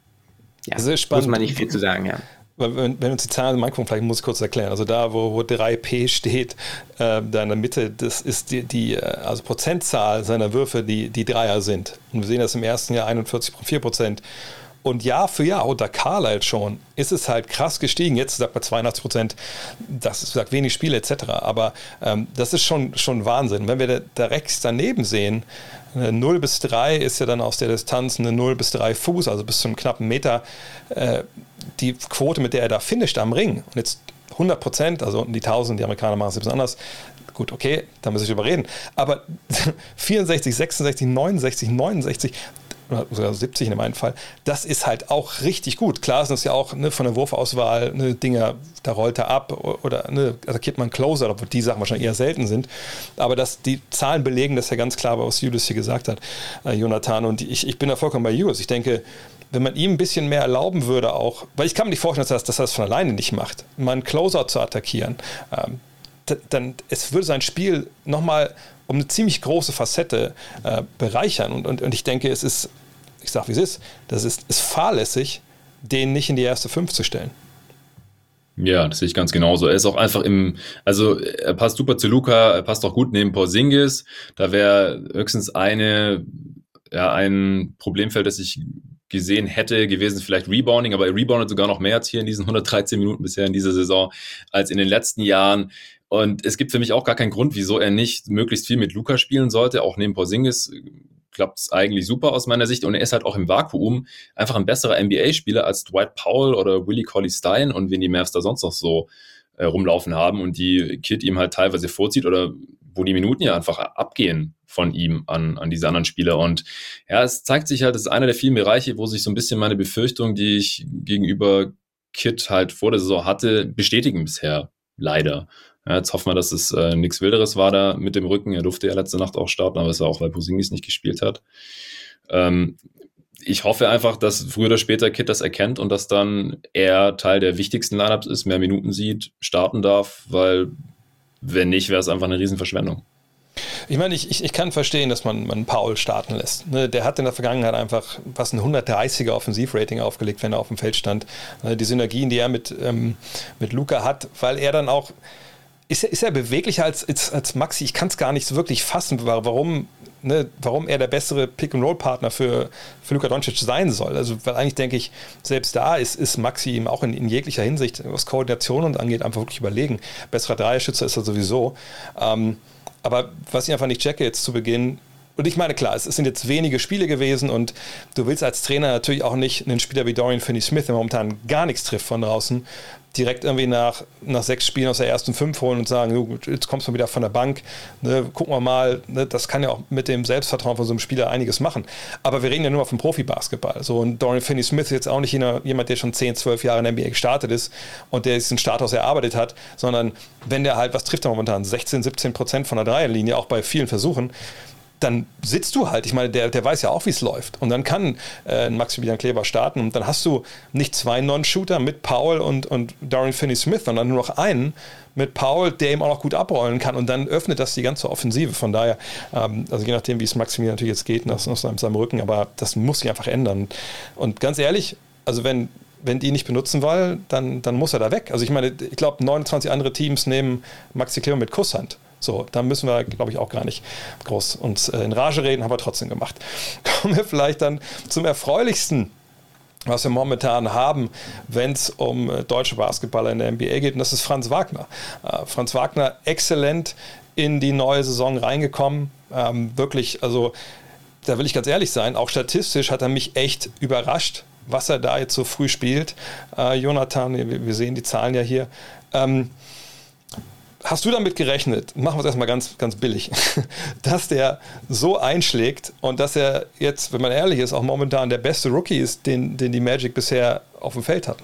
ja spannend. muss man nicht viel zu sagen, ja. Wenn, wenn uns die Zahlen angucken, vielleicht muss ich kurz erklären. Also da, wo, wo 3P steht, äh, da in der Mitte, das ist die, die äh, also Prozentzahl seiner Würfe, die, die Dreier sind. Und wir sehen das im ersten Jahr 41,4 Prozent. Und Jahr für Jahr unter Carlisle schon ist es halt krass gestiegen. Jetzt sagt man 82 Prozent, das sagt wenig Spiele etc. Aber ähm, das ist schon, schon Wahnsinn. Wenn wir direkt daneben sehen, eine 0 bis 3 ist ja dann aus der Distanz eine 0 bis 3 Fuß, also bis zum knappen Meter, äh, die Quote, mit der er da finisht am Ring. Und jetzt 100 Prozent, also die 1000, die Amerikaner machen es bisschen anders. Gut, okay, da muss ich überreden. Aber 64, 66, 69, 69, oder sogar 70 in meinem Fall. Das ist halt auch richtig gut. Klar ist das ja auch ne, von der Wurfauswahl ne, Dinger, da rollt er ab oder ne, attackiert man Closer, obwohl die Sachen wahrscheinlich eher selten sind. Aber das, die Zahlen belegen das ja ganz klar, was Julius hier gesagt hat, äh, Jonathan. Und ich, ich bin da vollkommen bei Julius. Ich denke, wenn man ihm ein bisschen mehr erlauben würde, auch, weil ich kann mir nicht vorstellen, dass er das, das von alleine nicht macht, mal einen Closer zu attackieren, ähm, dann es würde sein Spiel nochmal um eine ziemlich große Facette äh, bereichern. Und, und, und ich denke, es ist, ich sage wie es ist, das ist, ist fahrlässig, den nicht in die erste Fünf zu stellen. Ja, das sehe ich ganz genauso. Er ist auch einfach im, also er passt super zu Luca, er passt auch gut neben Porzingis. Da wäre höchstens eine, ja, ein Problemfeld, das ich gesehen hätte, gewesen vielleicht Rebounding, aber er reboundet sogar noch mehr als hier in diesen 113 Minuten bisher in dieser Saison als in den letzten Jahren. Und es gibt für mich auch gar keinen Grund, wieso er nicht möglichst viel mit Luca spielen sollte. Auch neben Porzingis klappt es eigentlich super aus meiner Sicht. Und er ist halt auch im Vakuum einfach ein besserer NBA-Spieler als Dwight Powell oder Willie Colley Stein und wen die Mavs da sonst noch so äh, rumlaufen haben und die Kid ihm halt teilweise vorzieht oder wo die Minuten ja einfach abgehen von ihm an, an diese anderen Spieler. Und ja, es zeigt sich halt, das ist einer der vielen Bereiche, wo sich so ein bisschen meine Befürchtung, die ich gegenüber Kid halt vor der Saison hatte, bestätigen bisher. Leider. Ja, jetzt hoffen wir, dass es äh, nichts Wilderes war da mit dem Rücken. Er durfte ja letzte Nacht auch starten, aber es war auch, weil Posingis nicht gespielt hat. Ähm, ich hoffe einfach, dass früher oder später Kit das erkennt und dass dann er Teil der wichtigsten Lineups ist, mehr Minuten sieht, starten darf, weil wenn nicht, wäre es einfach eine Riesenverschwendung. Ich meine, ich, ich, ich, kann verstehen, dass man, man Paul starten lässt. Ne, der hat in der Vergangenheit einfach was ein 130er Offensivrating aufgelegt, wenn er auf dem Feld stand. Ne, die Synergien, die er mit, ähm, mit Luca hat, weil er dann auch ist er, ist er beweglicher als, als, als Maxi? Ich kann es gar nicht so wirklich fassen, warum, ne, warum er der bessere Pick-and-Roll-Partner für, für Luka Doncic sein soll. Also, weil eigentlich denke ich, selbst da ist, ist Maxi ihm auch in, in jeglicher Hinsicht, was Koordination und angeht, einfach wirklich überlegen. Besserer Dreierschützer ist er sowieso. Ähm, aber was ich einfach nicht checke jetzt zu Beginn, und ich meine, klar, es, sind jetzt wenige Spiele gewesen und du willst als Trainer natürlich auch nicht einen Spieler wie Dorian Finney-Smith, der momentan gar nichts trifft von draußen, direkt irgendwie nach, nach sechs Spielen aus der ersten fünf holen und sagen, jetzt kommst du wieder von der Bank, ne, gucken wir mal, ne, das kann ja auch mit dem Selbstvertrauen von so einem Spieler einiges machen. Aber wir reden ja nur vom Profibasketball. So, und Dorian Finney-Smith ist jetzt auch nicht jemand, der schon 10, 12 Jahre in der NBA gestartet ist und der diesen Status erarbeitet hat, sondern wenn der halt, was trifft er momentan? 16, 17 Prozent von der Dreierlinie, auch bei vielen Versuchen dann sitzt du halt. Ich meine, der, der weiß ja auch, wie es läuft. Und dann kann äh, Maximilian Kleber starten und dann hast du nicht zwei Non-Shooter mit Paul und, und Dorian Finney-Smith, sondern nur noch einen mit Paul, der ihm auch noch gut abrollen kann. Und dann öffnet das die ganze Offensive. Von daher, ähm, also je nachdem, wie es Maximilian natürlich jetzt geht, nach, nach seinem Rücken, aber das muss sich einfach ändern. Und ganz ehrlich, also wenn wenn die nicht benutzen wollen, dann, dann muss er da weg. Also ich meine, ich glaube, 29 andere Teams nehmen Maxi Kleber mit Kusshand. So, da müssen wir, glaube ich, auch gar nicht groß uns äh, in Rage reden, haben wir trotzdem gemacht. Kommen wir vielleicht dann zum erfreulichsten was wir momentan haben, wenn es um äh, deutsche Basketballer in der NBA geht, und das ist Franz Wagner. Äh, Franz Wagner exzellent in die neue Saison reingekommen. Ähm, wirklich, also da will ich ganz ehrlich sein, auch statistisch hat er mich echt überrascht, was er da jetzt so früh spielt. Jonathan, wir, wir, sehen die Zahlen ja hier. Hast du damit gerechnet, machen wir es erstmal ganz, ganz billig, dass der so einschlägt und dass er jetzt, wenn man ehrlich ist, auch momentan der beste Rookie ist, den, den die Magic bisher auf dem Feld hatten?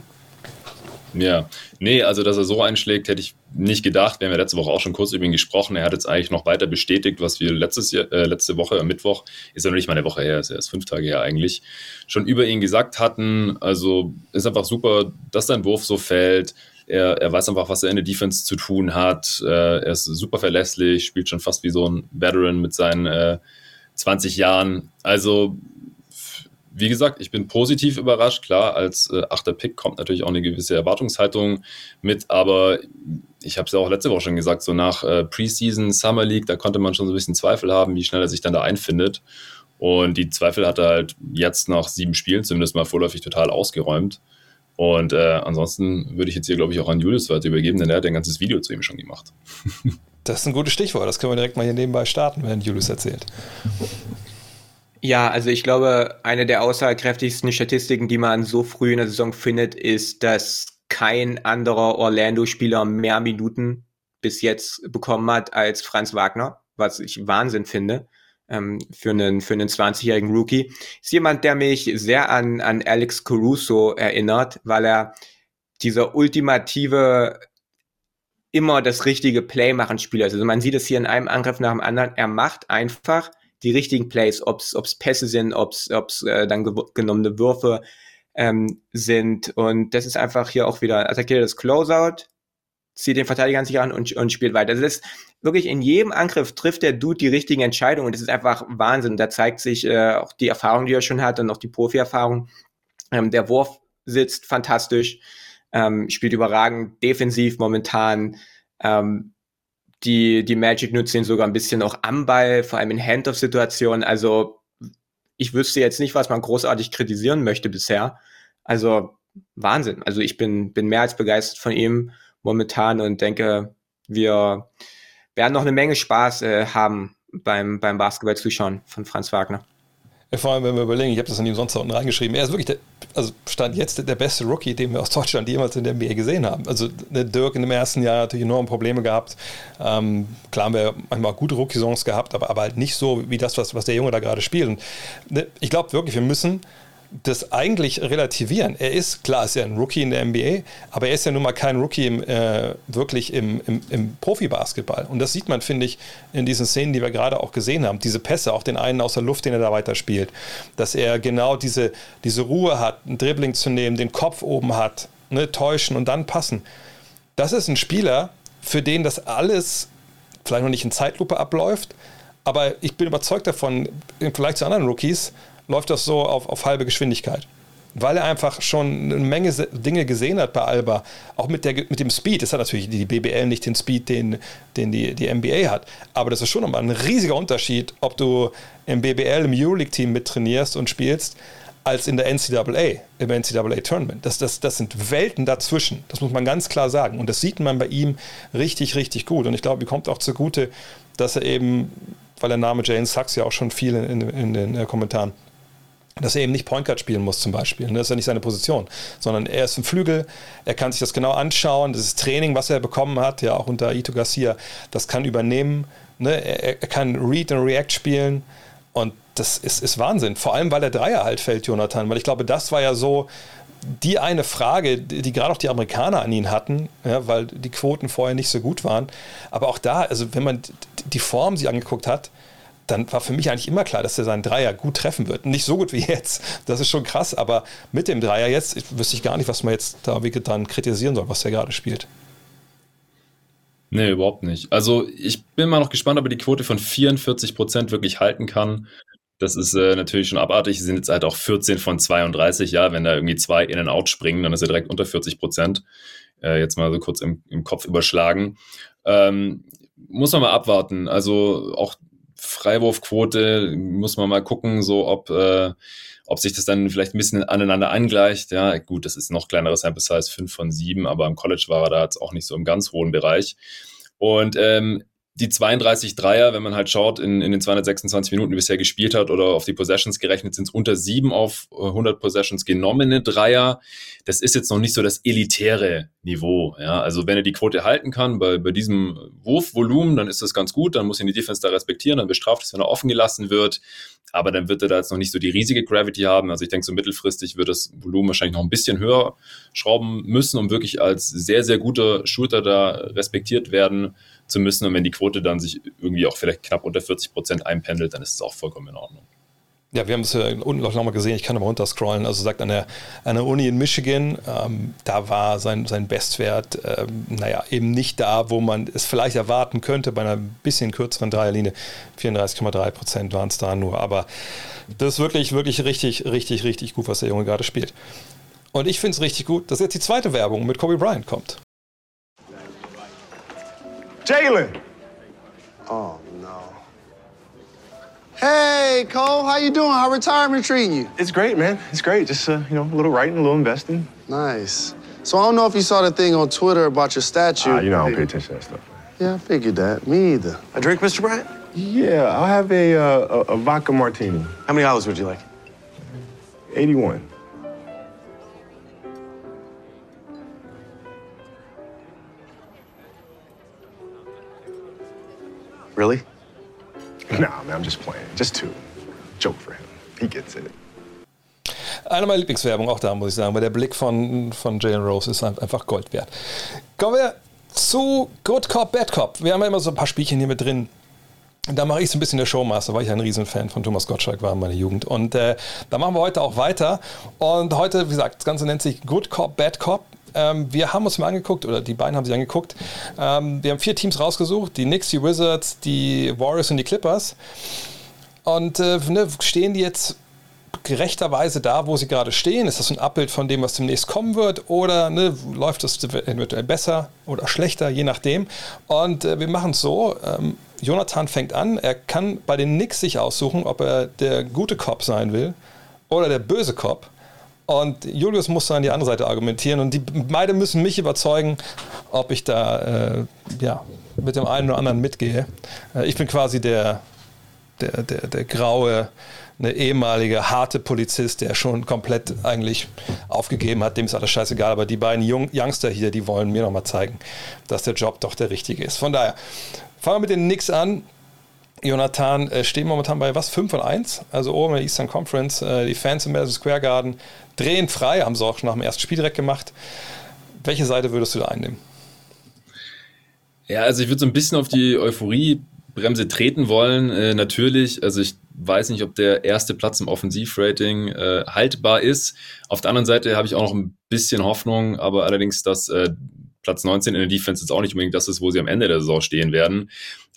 Ja, nee, also dass er so einschlägt, hätte ich nicht gedacht. Wir haben ja letzte Woche auch schon kurz über ihn gesprochen. Er hat jetzt eigentlich noch weiter bestätigt, was wir letztes Jahr, äh, letzte Woche am Mittwoch, ist ja noch nicht mal eine Woche her, ist ja erst fünf Tage her eigentlich, schon über ihn gesagt hatten. Also ist einfach super, dass sein Wurf so fällt, er, er weiß einfach, was er in der Defense zu tun hat. Äh, er ist super verlässlich, spielt schon fast wie so ein Veteran mit seinen äh, 20 Jahren. Also, wie gesagt, ich bin positiv überrascht. Klar, als äh, achter Pick kommt natürlich auch eine gewisse Erwartungshaltung mit, aber ich habe es ja auch letzte Woche schon gesagt, so nach äh, Preseason, Summer League, da konnte man schon so ein bisschen Zweifel haben, wie schnell er sich dann da einfindet. Und die Zweifel hat er halt jetzt nach sieben Spielen zumindest mal vorläufig total ausgeräumt. Und äh, ansonsten würde ich jetzt hier, glaube ich, auch an Julius weiter übergeben, denn er hat ein ganzes Video zu ihm schon gemacht. das ist ein gutes Stichwort. Das können wir direkt mal hier nebenbei starten, wenn Julius erzählt. Ja, also ich glaube, eine der aussagekräftigsten Statistiken, die man so früh in der Saison findet, ist, dass kein anderer Orlando-Spieler mehr Minuten bis jetzt bekommen hat als Franz Wagner, was ich Wahnsinn finde. Ähm, für einen, für einen 20-jährigen Rookie. Ist jemand, der mich sehr an, an Alex Caruso erinnert, weil er dieser ultimative immer das richtige Play machen Spieler. Also man sieht es hier in einem Angriff nach dem anderen. Er macht einfach die richtigen Plays, ob es Pässe sind, ob es äh, dann ge genommene Würfe ähm, sind. Und das ist einfach hier auch wieder attackiert das Closeout, zieht den Verteidiger an sich an und, und spielt weiter. Also das ist wirklich in jedem Angriff trifft der Dude die richtigen Entscheidungen. Und das ist einfach Wahnsinn. Da zeigt sich äh, auch die Erfahrung, die er schon hat und auch die Profi-Erfahrung. Ähm, der Wurf sitzt fantastisch, ähm, spielt überragend defensiv momentan. Ähm, die, die Magic nutzen ihn sogar ein bisschen auch am Ball, vor allem in Hand-off-Situationen. Also ich wüsste jetzt nicht, was man großartig kritisieren möchte bisher. Also Wahnsinn. Also ich bin, bin mehr als begeistert von ihm momentan und denke, wir werden noch eine Menge Spaß äh, haben beim, beim Basketball-Zuschauen von Franz Wagner. Ja, vor allem, wenn wir überlegen, ich habe das an ihm sonst unten reingeschrieben, er ist wirklich, der, also stand jetzt der beste Rookie, den wir aus Deutschland jemals in der NBA gesehen haben. Also der Dirk in dem ersten Jahr natürlich enorme Probleme gehabt. Ähm, klar haben wir manchmal gute Rookie-Songs gehabt, aber, aber halt nicht so wie das, was, was der Junge da gerade spielt. Und, ne, ich glaube wirklich, wir müssen das eigentlich relativieren. Er ist, klar, ist ja ein Rookie in der NBA, aber er ist ja nun mal kein Rookie im, äh, wirklich im, im, im Profibasketball. Und das sieht man, finde ich, in diesen Szenen, die wir gerade auch gesehen haben. Diese Pässe, auch den einen aus der Luft, den er da weiterspielt. Dass er genau diese, diese Ruhe hat, ein Dribbling zu nehmen, den Kopf oben hat, ne, täuschen und dann passen. Das ist ein Spieler, für den das alles vielleicht noch nicht in Zeitlupe abläuft, aber ich bin überzeugt davon, im Vergleich zu anderen Rookies, läuft das so auf, auf halbe Geschwindigkeit. Weil er einfach schon eine Menge Dinge gesehen hat bei Alba. Auch mit, der, mit dem Speed. Das hat natürlich die BBL nicht den Speed, den, den die, die NBA hat. Aber das ist schon nochmal ein riesiger Unterschied, ob du im BBL, im Euroleague-Team mittrainierst und spielst, als in der NCAA, im NCAA-Tournament. Das, das, das sind Welten dazwischen. Das muss man ganz klar sagen. Und das sieht man bei ihm richtig, richtig gut. Und ich glaube, ihm kommt auch zugute, dass er eben, weil der Name Jane Sachs ja auch schon viel in, in, in den äh, Kommentaren dass er eben nicht Point Guard spielen muss zum Beispiel. Das ist ja nicht seine Position, sondern er ist ein Flügel, er kann sich das genau anschauen, das Training, was er bekommen hat, ja auch unter Ito Garcia, das kann übernehmen, ne? er, er, kann Read und React spielen und das ist, ist Wahnsinn, vor allem weil der Dreier halt fällt, Jonathan, weil ich glaube, das war ja so die eine Frage, die, die gerade auch die Amerikaner an ihn hatten, ja, weil die Quoten vorher nicht so gut waren, aber auch da, also wenn man die Form sie angeguckt hat, dann war für mich eigentlich immer klar, dass er seinen Dreier gut treffen wird. Nicht so gut wie jetzt, das ist schon krass, aber mit dem Dreier jetzt ich, wüsste ich gar nicht, was man jetzt da wirklich dann kritisieren soll, was er gerade spielt. Nee, überhaupt nicht. Also ich bin mal noch gespannt, ob er die Quote von 44 Prozent wirklich halten kann. Das ist äh, natürlich schon abartig. Sie sind jetzt halt auch 14 von 32, ja. Wenn da irgendwie zwei in and out springen, dann ist er direkt unter 40 Prozent. Äh, jetzt mal so kurz im, im Kopf überschlagen. Ähm, muss man mal abwarten. Also auch Freiwurfquote muss man mal gucken, so ob, äh, ob sich das dann vielleicht ein bisschen aneinander angleicht. Ja, gut, das ist noch kleineres Sample Size, 5 von 7, aber im College war er da jetzt auch nicht so im ganz hohen Bereich. Und ähm, die 32 Dreier, wenn man halt schaut, in, in den 226 Minuten, die bisher gespielt hat oder auf die Possessions gerechnet, sind es unter sieben auf 100 Possessions genommene Dreier. Das ist jetzt noch nicht so das elitäre Niveau. Ja, also wenn er die Quote halten kann bei, bei diesem Wurfvolumen, dann ist das ganz gut. Dann muss ihn die Defense da respektieren, dann bestraft es, wenn er offen gelassen wird. Aber dann wird er da jetzt noch nicht so die riesige Gravity haben. Also ich denke, so mittelfristig wird das Volumen wahrscheinlich noch ein bisschen höher schrauben müssen, um wirklich als sehr, sehr guter Shooter da respektiert werden zu müssen. Und wenn die Quote dann sich irgendwie auch vielleicht knapp unter 40 Prozent einpendelt, dann ist es auch vollkommen in Ordnung. Ja, wir haben es ja unten auch nochmal gesehen, ich kann aber runterscrollen. Also sagt an der, an der Uni in Michigan, ähm, da war sein, sein Bestwert, ähm, naja, eben nicht da, wo man es vielleicht erwarten könnte, bei einer bisschen kürzeren Dreierlinie. 34,3 Prozent waren es da nur. Aber das ist wirklich, wirklich richtig, richtig, richtig gut, was der Junge gerade spielt. Und ich finde es richtig gut, dass jetzt die zweite Werbung mit Kobe Bryant kommt. Jalen. Oh no. Hey Cole, how you doing? How retirement treating you? It's great, man. It's great. Just uh, you know, a little writing, a little investing. Nice. So I don't know if you saw the thing on Twitter about your statue. Ah, you know I don't pay attention to that stuff. Yeah, I figured that. Me either. A drink, Mr. Bryant? Yeah, I'll have a, uh, a, a vodka martini. How many olives would you like? 81. Really? Nah, man, I'm just playing. Just two. Joke for him. He gets it. Eine meiner Lieblingswerbung auch da, muss ich sagen, weil der Blick von, von Jalen Rose ist einfach Gold wert. Kommen wir zu Good Cop, Bad Cop. Wir haben ja immer so ein paar Spielchen hier mit drin. Da mache ich so ein bisschen der Showmaster, weil ich ein Riesenfan von Thomas Gottschalk war in meiner Jugend. Und äh, da machen wir heute auch weiter. Und heute, wie gesagt, das Ganze nennt sich Good Cop, Bad Cop. Ähm, wir haben uns mal angeguckt, oder die beiden haben sich angeguckt. Ähm, wir haben vier Teams rausgesucht: die Knicks, die Wizards, die Warriors und die Clippers. Und äh, ne, stehen die jetzt gerechterweise da, wo sie gerade stehen? Ist das ein Abbild von dem, was demnächst kommen wird? Oder ne, läuft das eventuell besser oder schlechter, je nachdem? Und äh, wir machen es so. Ähm, Jonathan fängt an. Er kann bei den Knicks sich aussuchen, ob er der gute Cop sein will oder der böse Cop. Und Julius muss dann die andere Seite argumentieren. Und die beide müssen mich überzeugen, ob ich da äh, ja, mit dem einen oder anderen mitgehe. Äh, ich bin quasi der, der, der, der graue eine ehemalige harte Polizist, der schon komplett eigentlich aufgegeben hat, dem ist alles scheißegal, aber die beiden Jung Youngster hier, die wollen mir nochmal zeigen, dass der Job doch der richtige ist. Von daher, fangen wir mit den Knicks an. Jonathan äh, stehen momentan bei was? 5 und 1, also oben in der Eastern Conference. Äh, die Fans im Madison Square Garden drehen frei, haben sie auch schon nach dem ersten Spiel direkt gemacht. Welche Seite würdest du da einnehmen? Ja, also ich würde so ein bisschen auf die Euphorie-Bremse treten wollen. Äh, natürlich, also ich weiß nicht, ob der erste Platz im Offensivrating äh, haltbar ist. Auf der anderen Seite habe ich auch noch ein bisschen Hoffnung, aber allerdings, dass äh, Platz 19 in der Defense jetzt auch nicht unbedingt das ist, wo sie am Ende der Saison stehen werden.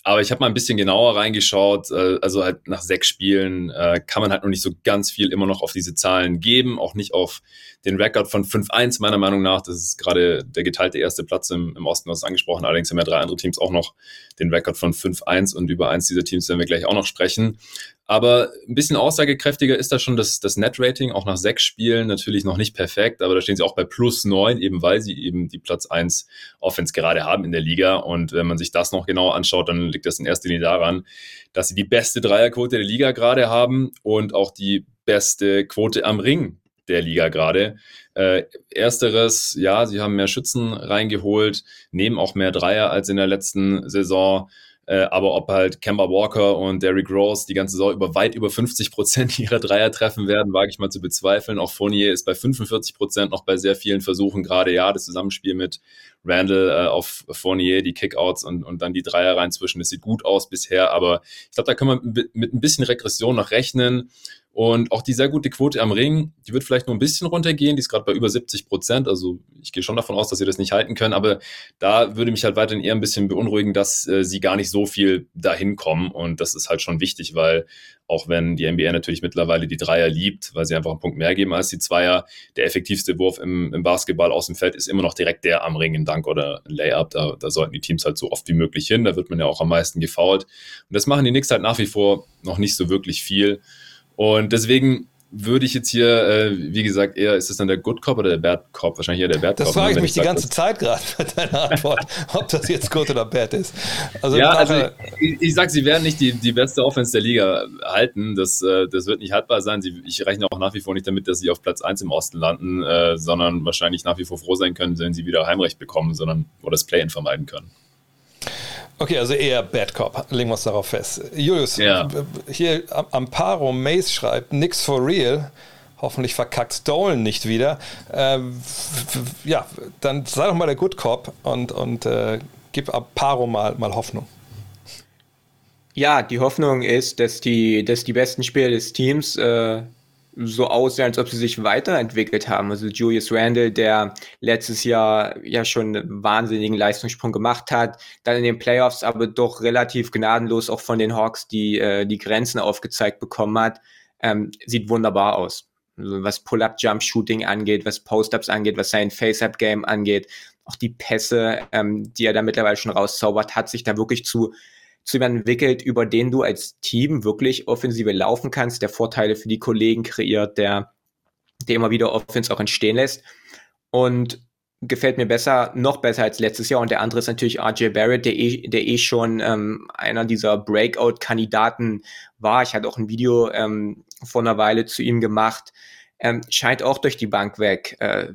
Aber ich habe mal ein bisschen genauer reingeschaut. Äh, also halt nach sechs Spielen äh, kann man halt noch nicht so ganz viel immer noch auf diese Zahlen geben, auch nicht auf den Rekord von 5-1 meiner Meinung nach. Das ist gerade der geteilte erste Platz im, im Osten, was angesprochen. Allerdings haben ja drei andere Teams auch noch den Rekord von 5-1 und über eins dieser Teams werden wir gleich auch noch sprechen. Aber ein bisschen aussagekräftiger ist da schon das, das Net-Rating, auch nach sechs Spielen natürlich noch nicht perfekt, aber da stehen sie auch bei plus neun, eben weil sie eben die Platz eins Offense gerade haben in der Liga. Und wenn man sich das noch genauer anschaut, dann liegt das in erster Linie daran, dass sie die beste Dreierquote der Liga gerade haben und auch die beste Quote am Ring der Liga gerade. Äh, ersteres, ja, sie haben mehr Schützen reingeholt, nehmen auch mehr Dreier als in der letzten Saison. Äh, aber ob halt Kemba Walker und Derrick Rose die ganze Saison über weit über 50 Prozent ihrer Dreier treffen werden, wage ich mal zu bezweifeln. Auch Fournier ist bei 45 Prozent noch bei sehr vielen Versuchen, gerade ja, das Zusammenspiel mit Randall äh, auf Fournier, die Kickouts und, und dann die Dreier rein zwischen. Das sieht gut aus bisher, aber ich glaube, da kann man mit ein bisschen Regression noch rechnen. Und auch die sehr gute Quote am Ring, die wird vielleicht nur ein bisschen runtergehen. Die ist gerade bei über 70 Prozent. Also ich gehe schon davon aus, dass sie das nicht halten können. Aber da würde mich halt weiterhin eher ein bisschen beunruhigen, dass äh, sie gar nicht so viel dahin kommen. Und das ist halt schon wichtig, weil auch wenn die NBA natürlich mittlerweile die Dreier liebt, weil sie einfach einen Punkt mehr geben als die Zweier, der effektivste Wurf im, im Basketball aus dem Feld ist immer noch direkt der am Ring, ein Dank oder ein Layup. Da, da sollten die Teams halt so oft wie möglich hin. Da wird man ja auch am meisten gefoult. Und das machen die Knicks halt nach wie vor noch nicht so wirklich viel. Und deswegen würde ich jetzt hier, äh, wie gesagt, eher, ist es dann der Good Cop oder der Bad Cop? Wahrscheinlich eher der Bad das Cop. Das frage ne, ich mich die sag, ganze Zeit gerade bei deiner Antwort, ob das jetzt Good oder Bad ist. Also ja, also ich, ich sage, sie werden nicht die, die beste Offense der Liga halten. Das, äh, das wird nicht haltbar sein. Sie, ich rechne auch nach wie vor nicht damit, dass sie auf Platz 1 im Osten landen, äh, sondern wahrscheinlich nach wie vor froh sein können, wenn sie wieder Heimrecht bekommen, sondern oder das Play-In vermeiden können. Okay, also eher Bad Cop, legen wir es darauf fest. Julius, ja. hier Amparo Mace schreibt, nix for real. Hoffentlich verkackt Dolan nicht wieder. Ähm, ja, dann sei doch mal der Good Cop und, und äh, gib Amparo mal, mal Hoffnung. Ja, die Hoffnung ist, dass die, dass die besten Spieler des Teams äh, so aussehen, als ob sie sich weiterentwickelt haben. Also Julius Randle, der letztes Jahr ja schon einen wahnsinnigen Leistungssprung gemacht hat, dann in den Playoffs aber doch relativ gnadenlos auch von den Hawks die, äh, die Grenzen aufgezeigt bekommen hat, ähm, sieht wunderbar aus. Also was Pull-Up-Jump-Shooting angeht, was Post-Ups angeht, was sein Face-Up-Game angeht, auch die Pässe, ähm, die er da mittlerweile schon rauszaubert, hat sich da wirklich zu zu jemandem entwickelt, über den du als Team wirklich Offensive laufen kannst, der Vorteile für die Kollegen kreiert, der, der immer wieder Offense auch entstehen lässt. Und gefällt mir besser, noch besser als letztes Jahr. Und der andere ist natürlich RJ Barrett, der eh, der eh schon ähm, einer dieser Breakout-Kandidaten war. Ich hatte auch ein Video ähm, vor einer Weile zu ihm gemacht. Ähm, scheint auch durch die Bank weg äh,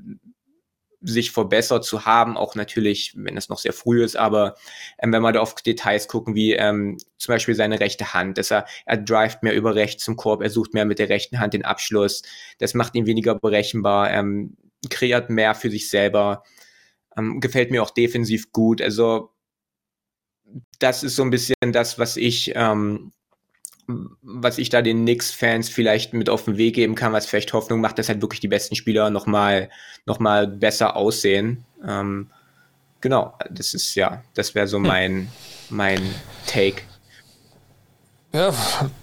sich verbessert zu haben, auch natürlich, wenn es noch sehr früh ist, aber ähm, wenn wir da auf Details gucken, wie ähm, zum Beispiel seine rechte Hand, dass er, er drivet mehr über rechts zum Korb, er sucht mehr mit der rechten Hand den Abschluss, das macht ihn weniger berechenbar, ähm, kreiert mehr für sich selber, ähm, gefällt mir auch defensiv gut, also das ist so ein bisschen das, was ich ähm, was ich da den Knicks-Fans vielleicht mit auf den Weg geben kann, was vielleicht Hoffnung macht, dass halt wirklich die besten Spieler nochmal noch mal besser aussehen. Ähm, genau, das ist ja, das wäre so hm. mein, mein Take. Ja,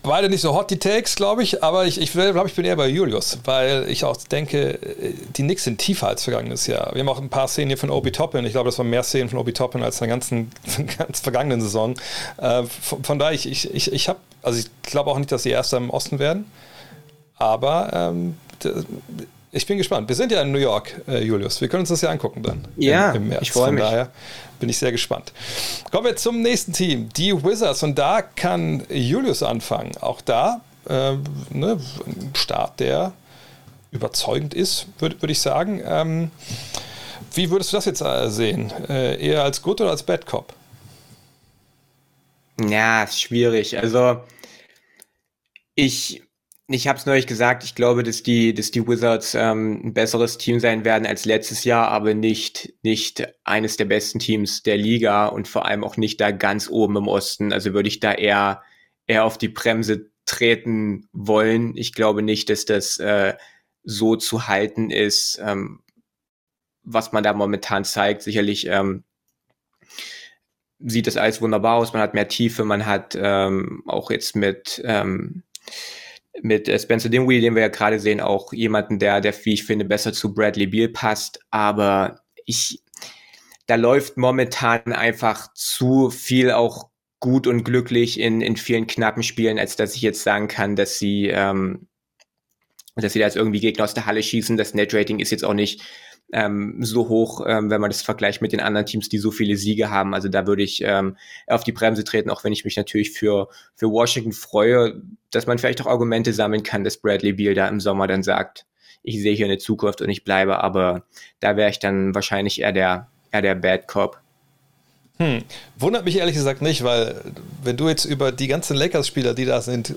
beide nicht so hot, die Takes, glaube ich, aber ich, ich glaube, ich bin eher bei Julius, weil ich auch denke, die Knicks sind tiefer als vergangenes Jahr. Wir haben auch ein paar Szenen hier von Obi Toppin. Ich glaube, das waren mehr Szenen von Obi Toppin als in der ganzen, ganz vergangenen Saison. Äh, von, von, daher, ich, ich, ich, ich habe, also ich glaube auch nicht, dass sie Erster im Osten werden, aber ähm, ich bin gespannt. Wir sind ja in New York, äh, Julius. Wir können uns das ja angucken dann. Ja, im, im März. ich freue mich. Daher bin ich sehr gespannt. Kommen wir zum nächsten Team, die Wizards. Und da kann Julius anfangen. Auch da äh, ne, ein Start, der überzeugend ist, würde würd ich sagen. Ähm, wie würdest du das jetzt äh, sehen? Äh, eher als Good oder als Bad Cop? Ja, ist schwierig. Also ich ich habe es neulich gesagt, ich glaube, dass die, dass die Wizards ähm, ein besseres Team sein werden als letztes Jahr, aber nicht, nicht eines der besten Teams der Liga und vor allem auch nicht da ganz oben im Osten. Also würde ich da eher, eher auf die Bremse treten wollen. Ich glaube nicht, dass das äh, so zu halten ist, ähm, was man da momentan zeigt. Sicherlich ähm, sieht das alles wunderbar aus. Man hat mehr Tiefe, man hat ähm, auch jetzt mit ähm, mit äh, Spencer Dinwiddie, den wir ja gerade sehen, auch jemanden, der, der, wie ich finde, besser zu Bradley Beal passt. Aber ich, da läuft momentan einfach zu viel auch gut und glücklich in, in vielen knappen Spielen, als dass ich jetzt sagen kann, dass sie, ähm, dass sie da jetzt irgendwie Gegner aus der Halle schießen. Das Net-Rating ist jetzt auch nicht ähm, so hoch, ähm, wenn man das vergleicht mit den anderen Teams, die so viele Siege haben. Also da würde ich ähm, auf die Bremse treten, auch wenn ich mich natürlich für, für Washington freue, dass man vielleicht auch Argumente sammeln kann, dass Bradley Beal da im Sommer dann sagt, ich sehe hier eine Zukunft und ich bleibe, aber da wäre ich dann wahrscheinlich eher der, eher der Bad Cop. Hm. Wundert mich ehrlich gesagt nicht, weil wenn du jetzt über die ganzen Lakers-Spieler, die da sind,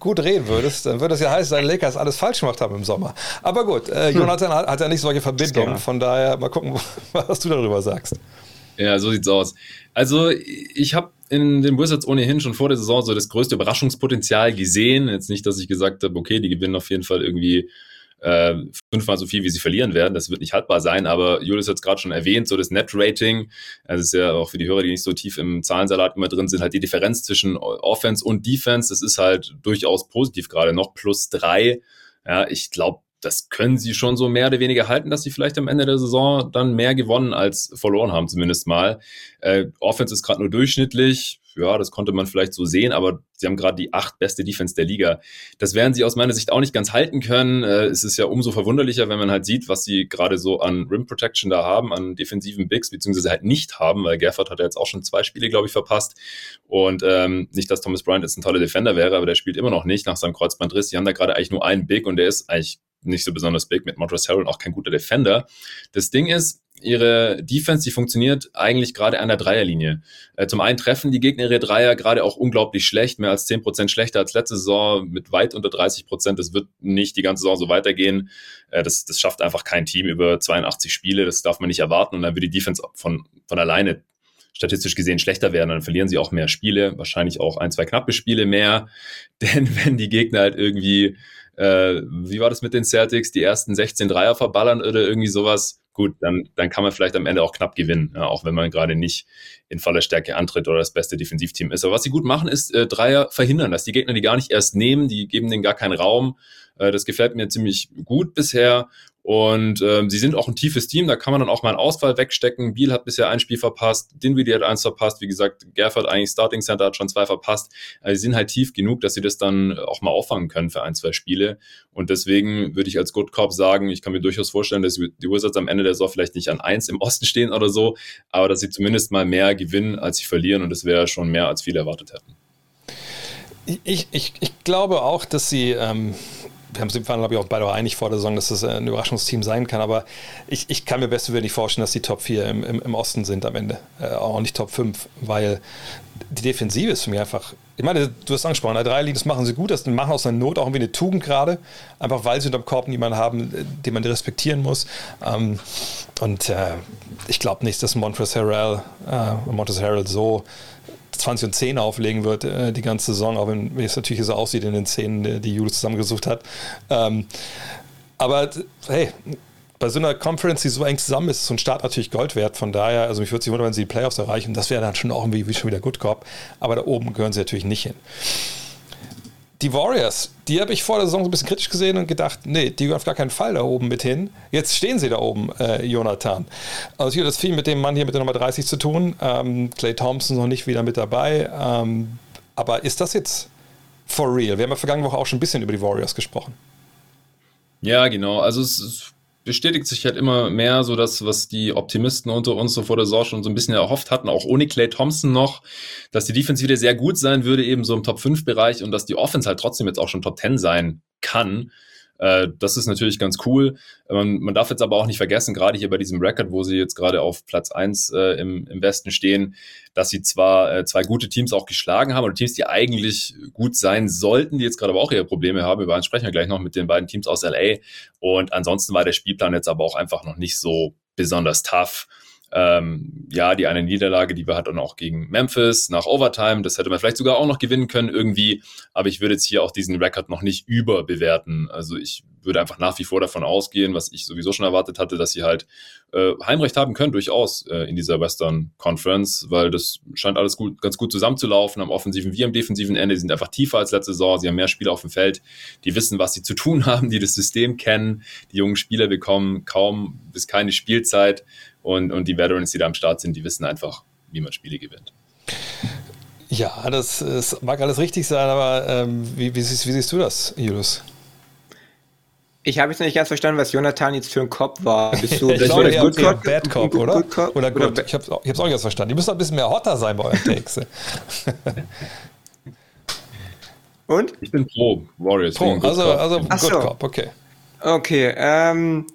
gut reden würdest, dann würde es ja heißen, dass Lakers alles falsch gemacht haben im Sommer. Aber gut, äh, hm. Jonathan hat, hat, ja nicht solche Verbindungen, von daher mal gucken, was du darüber sagst. Ja, so sieht's aus. Also ich habe in den Wizards ohnehin schon vor der Saison so das größte Überraschungspotenzial gesehen. Jetzt nicht, dass ich gesagt habe, okay, die gewinnen auf jeden Fall irgendwie äh, fünfmal so viel, wie sie verlieren werden. Das wird nicht haltbar sein, aber Julius hat es gerade schon erwähnt, so das Net-Rating, also ist ja auch für die Hörer, die nicht so tief im Zahlensalat immer drin sind, halt die Differenz zwischen Offense und Defense, das ist halt durchaus positiv gerade noch, plus drei. Ja, ich glaube, das können sie schon so mehr oder weniger halten, dass sie vielleicht am Ende der Saison dann mehr gewonnen als verloren haben, zumindest mal. Äh, Offense ist gerade nur durchschnittlich ja, das konnte man vielleicht so sehen, aber sie haben gerade die acht beste Defense der Liga. Das werden sie aus meiner Sicht auch nicht ganz halten können. Äh, es ist ja umso verwunderlicher, wenn man halt sieht, was sie gerade so an Rim Protection da haben, an defensiven Bigs, beziehungsweise halt nicht haben, weil Gafford hat ja jetzt auch schon zwei Spiele, glaube ich, verpasst. Und ähm, nicht, dass Thomas Bryant jetzt ein toller Defender wäre, aber der spielt immer noch nicht nach seinem Kreuzbandriss. Die haben da gerade eigentlich nur einen Big und der ist eigentlich nicht so besonders big mit Montrezl Harrell auch kein guter Defender. Das Ding ist, ihre Defense, die funktioniert eigentlich gerade an der Dreierlinie. Äh, zum einen treffen die Gegner ihre Dreier gerade auch unglaublich schlecht, mehr als 10% schlechter als letzte Saison, mit weit unter 30%. Das wird nicht die ganze Saison so weitergehen. Äh, das, das schafft einfach kein Team über 82 Spiele, das darf man nicht erwarten und dann wird die Defense von, von alleine statistisch gesehen schlechter werden, dann verlieren sie auch mehr Spiele, wahrscheinlich auch ein, zwei knappe Spiele mehr. Denn wenn die Gegner halt irgendwie, äh, wie war das mit den Celtics, die ersten 16 Dreier verballern oder irgendwie sowas, gut, dann, dann kann man vielleicht am Ende auch knapp gewinnen, ja, auch wenn man gerade nicht in voller Stärke antritt oder das beste Defensivteam ist. Aber was sie gut machen, ist äh, Dreier verhindern, dass die Gegner die gar nicht erst nehmen, die geben denen gar keinen Raum. Äh, das gefällt mir ziemlich gut bisher und ähm, sie sind auch ein tiefes Team, da kann man dann auch mal einen Ausfall wegstecken. Biel hat bisher ein Spiel verpasst, Dinwiddie hat eins verpasst, wie gesagt, Gerford eigentlich Starting Center hat schon zwei verpasst. Also sie sind halt tief genug, dass sie das dann auch mal auffangen können für ein, zwei Spiele. Und deswegen würde ich als Good Cop sagen, ich kann mir durchaus vorstellen, dass die Wizards am Ende der Saison vielleicht nicht an eins im Osten stehen oder so, aber dass sie zumindest mal mehr gewinnen, als sie verlieren. Und das wäre schon mehr, als viele erwartet hätten. Ich, ich, ich glaube auch, dass sie ähm, wir haben uns glaube ich, auch beide einig vor der Saison, dass das ein Überraschungsteam sein kann. Aber ich, ich kann mir besser nicht vorstellen, dass die Top 4 im, im, im Osten sind am Ende. Äh, auch nicht Top 5, weil die Defensive ist für mich einfach. Ich meine, du hast angesprochen, der Dreierlinie, das machen sie gut, das machen aus einer Not auch irgendwie eine Tugend gerade, einfach weil sie unterm Korb niemanden haben, den man respektieren muss. Ähm, und äh, ich glaube nicht, dass Montrezl Harrell, äh, Montrezl Harrell so 20 und 10 auflegen wird äh, die ganze Saison, auch wenn es natürlich so aussieht in den Szenen, die Julius zusammengesucht hat. Ähm, aber hey, bei so einer Conference, die so eng zusammen ist, ist so ein Start natürlich Gold wert. Von daher, also mich würde sich wundern, wenn sie die Playoffs erreichen. Das wäre dann schon auch irgendwie schon wieder Good Cop. Aber da oben gehören sie natürlich nicht hin die Warriors, die habe ich vor der Saison so ein bisschen kritisch gesehen und gedacht, nee, die gehören auf gar keinen Fall da oben mit hin. Jetzt stehen sie da oben, äh, Jonathan. Also hier das viel mit dem Mann hier mit der Nummer 30 zu tun. Ähm, Clay Thompson noch nicht wieder mit dabei. Ähm, aber ist das jetzt for real? Wir haben ja vergangene Woche auch schon ein bisschen über die Warriors gesprochen. Ja, genau. Also es ist bestätigt sich halt immer mehr so das, was die Optimisten unter uns so vor der Saison schon so ein bisschen erhofft hatten, auch ohne Clay Thompson noch, dass die Defense wieder sehr gut sein würde, eben so im Top-5-Bereich und dass die Offense halt trotzdem jetzt auch schon Top 10 sein kann. Äh, das ist natürlich ganz cool. Man, man, darf jetzt aber auch nicht vergessen, gerade hier bei diesem Record, wo sie jetzt gerade auf Platz 1 äh, im, im Westen stehen, dass sie zwar äh, zwei gute Teams auch geschlagen haben oder Teams, die eigentlich gut sein sollten, die jetzt gerade aber auch ihre Probleme haben. Über eins sprechen wir gleich noch mit den beiden Teams aus LA. Und ansonsten war der Spielplan jetzt aber auch einfach noch nicht so besonders tough. Ähm, ja, die eine Niederlage, die wir hatten auch gegen Memphis nach Overtime, das hätte man vielleicht sogar auch noch gewinnen können irgendwie, aber ich würde jetzt hier auch diesen Rekord noch nicht überbewerten. Also ich würde einfach nach wie vor davon ausgehen, was ich sowieso schon erwartet hatte, dass sie halt äh, Heimrecht haben können, durchaus äh, in dieser Western Conference, weil das scheint alles gut, ganz gut zusammenzulaufen am offensiven wie am defensiven Ende. Die sind einfach tiefer als letzte Saison, sie haben mehr Spieler auf dem Feld, die wissen, was sie zu tun haben, die das System kennen. Die jungen Spieler bekommen kaum bis keine Spielzeit und, und die Veterans, die da am Start sind, die wissen einfach, wie man Spiele gewinnt. Ja, das, das mag alles richtig sein, aber ähm, wie, wie, siehst, wie, siehst, du das, Julius? Ich habe jetzt nicht ganz verstanden, was Jonathan jetzt für ein Cop war. Bist du, ich glaube, eher, Good Cop? Bad Cop, oder? Good Cop? Oder Good? Oder ich habe es auch nicht ganz verstanden. Die müssen ein bisschen mehr hotter sein bei euren Takes. Und? Ich bin pro Warriors. Pro, also, also Good so. Cop, okay. Okay, ähm,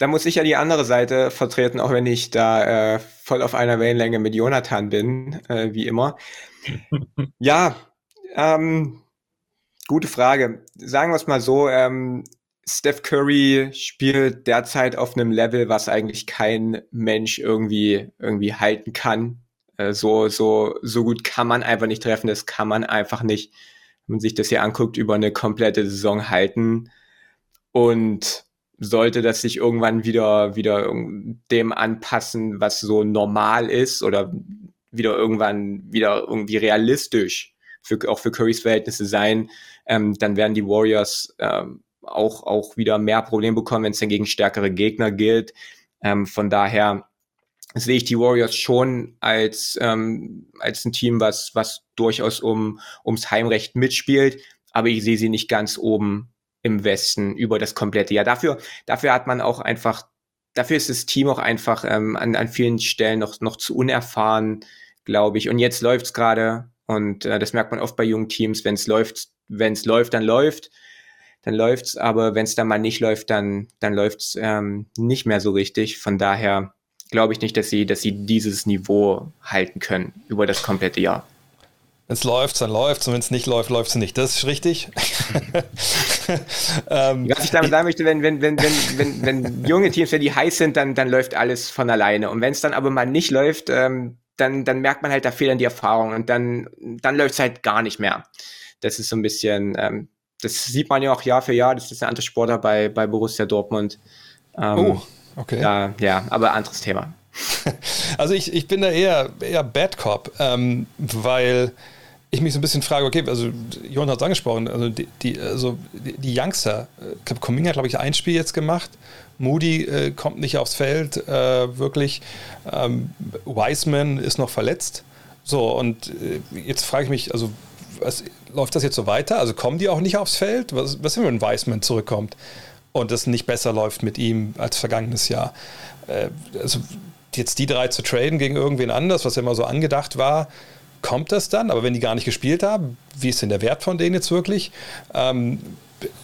da muss ich ja die andere Seite vertreten, auch wenn ich da äh, voll auf einer Wellenlänge mit Jonathan bin, äh, wie immer. ja, ähm, gute Frage. Sagen wir es mal so, ähm, Steph Curry spielt derzeit auf einem Level, was eigentlich kein Mensch irgendwie, irgendwie halten kann. Äh, so, so, so gut kann man einfach nicht treffen, das kann man einfach nicht, wenn man sich das hier anguckt, über eine komplette Saison halten. Und sollte das sich irgendwann wieder, wieder dem anpassen, was so normal ist oder wieder irgendwann wieder irgendwie realistisch für, auch für Currys Verhältnisse sein, ähm, dann werden die Warriors ähm, auch, auch wieder mehr Probleme bekommen, wenn es dann gegen stärkere Gegner gilt. Ähm, von daher sehe ich die Warriors schon als, ähm, als ein Team, was, was durchaus um, ums Heimrecht mitspielt, aber ich sehe sie nicht ganz oben im Westen über das komplette Jahr. Dafür, dafür hat man auch einfach, dafür ist das Team auch einfach ähm, an, an vielen Stellen noch, noch zu unerfahren, glaube ich. Und jetzt läuft's gerade und äh, das merkt man oft bei jungen Teams, wenn es läuft, wenn es läuft, dann läuft, dann läuft's. Aber wenn es dann mal nicht läuft, dann dann läuft's ähm, nicht mehr so richtig. Von daher glaube ich nicht, dass sie, dass sie dieses Niveau halten können über das komplette Jahr. Wenn es läuft, dann läuft und wenn es nicht läuft, läuft es nicht. Das ist richtig. ähm, Was ich damit sagen möchte, wenn, wenn, wenn, wenn, wenn, wenn junge Teams, wenn die heiß sind, dann, dann läuft alles von alleine. Und wenn es dann aber mal nicht läuft, ähm, dann, dann merkt man halt, da fehlen die Erfahrungen und dann, dann läuft es halt gar nicht mehr. Das ist so ein bisschen, ähm, das sieht man ja auch Jahr für Jahr, das ist ein anderer Sportler bei, bei Borussia Dortmund. Ähm, oh, okay. Ja, ja, aber anderes Thema. Also ich, ich bin da eher, eher Bad Cop, ähm, weil ich mich so ein bisschen frage, okay, also Jon hat es angesprochen, also die, die, also die Youngster, äh, ich glaube, Cominga hat, glaube ich, ein Spiel jetzt gemacht. Moody äh, kommt nicht aufs Feld, äh, wirklich. Ähm, Wiseman ist noch verletzt. So, und äh, jetzt frage ich mich, also was, läuft das jetzt so weiter? Also kommen die auch nicht aufs Feld? Was, was ist, wenn Wiseman zurückkommt und es nicht besser läuft mit ihm als vergangenes Jahr? Äh, also jetzt die drei zu traden gegen irgendwen anders, was ja immer so angedacht war, kommt das dann? Aber wenn die gar nicht gespielt haben, wie ist denn der Wert von denen jetzt wirklich? Ähm,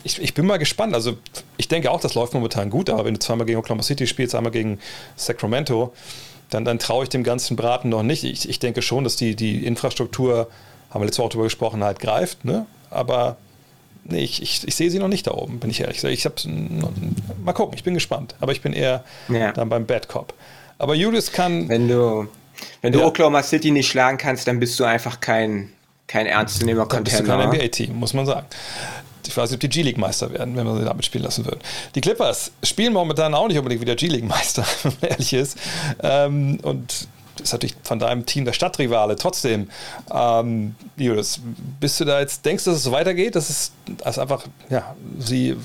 ich, ich bin mal gespannt. Also, ich denke auch, das läuft momentan gut, aber wenn du zweimal gegen Oklahoma City spielst, einmal gegen Sacramento, dann, dann traue ich dem ganzen Braten noch nicht. Ich, ich denke schon, dass die, die Infrastruktur, haben wir letzte Woche darüber gesprochen, halt greift, ne? aber nee, ich, ich, ich sehe sie noch nicht da oben, bin ich ehrlich. Ich hab's, mal gucken, ich bin gespannt, aber ich bin eher ja. dann beim Bad Cop. Aber Julius kann. Wenn du, wenn du ja. Oklahoma City nicht schlagen kannst, dann bist du einfach kein, kein ernstzunehmender Contender. Bist du kein NBA-Team, muss man sagen. Ich weiß nicht, ob die G-League-Meister werden, wenn man sie damit spielen lassen würde. Die Clippers spielen momentan auch nicht unbedingt wieder G-League-Meister, wenn man ehrlich ist. Ähm, und das ist natürlich von deinem Team der Stadtrivale. Trotzdem, ähm, Julius, bist du da jetzt, denkst du, dass es so weitergeht, dass es dass einfach, ja, sie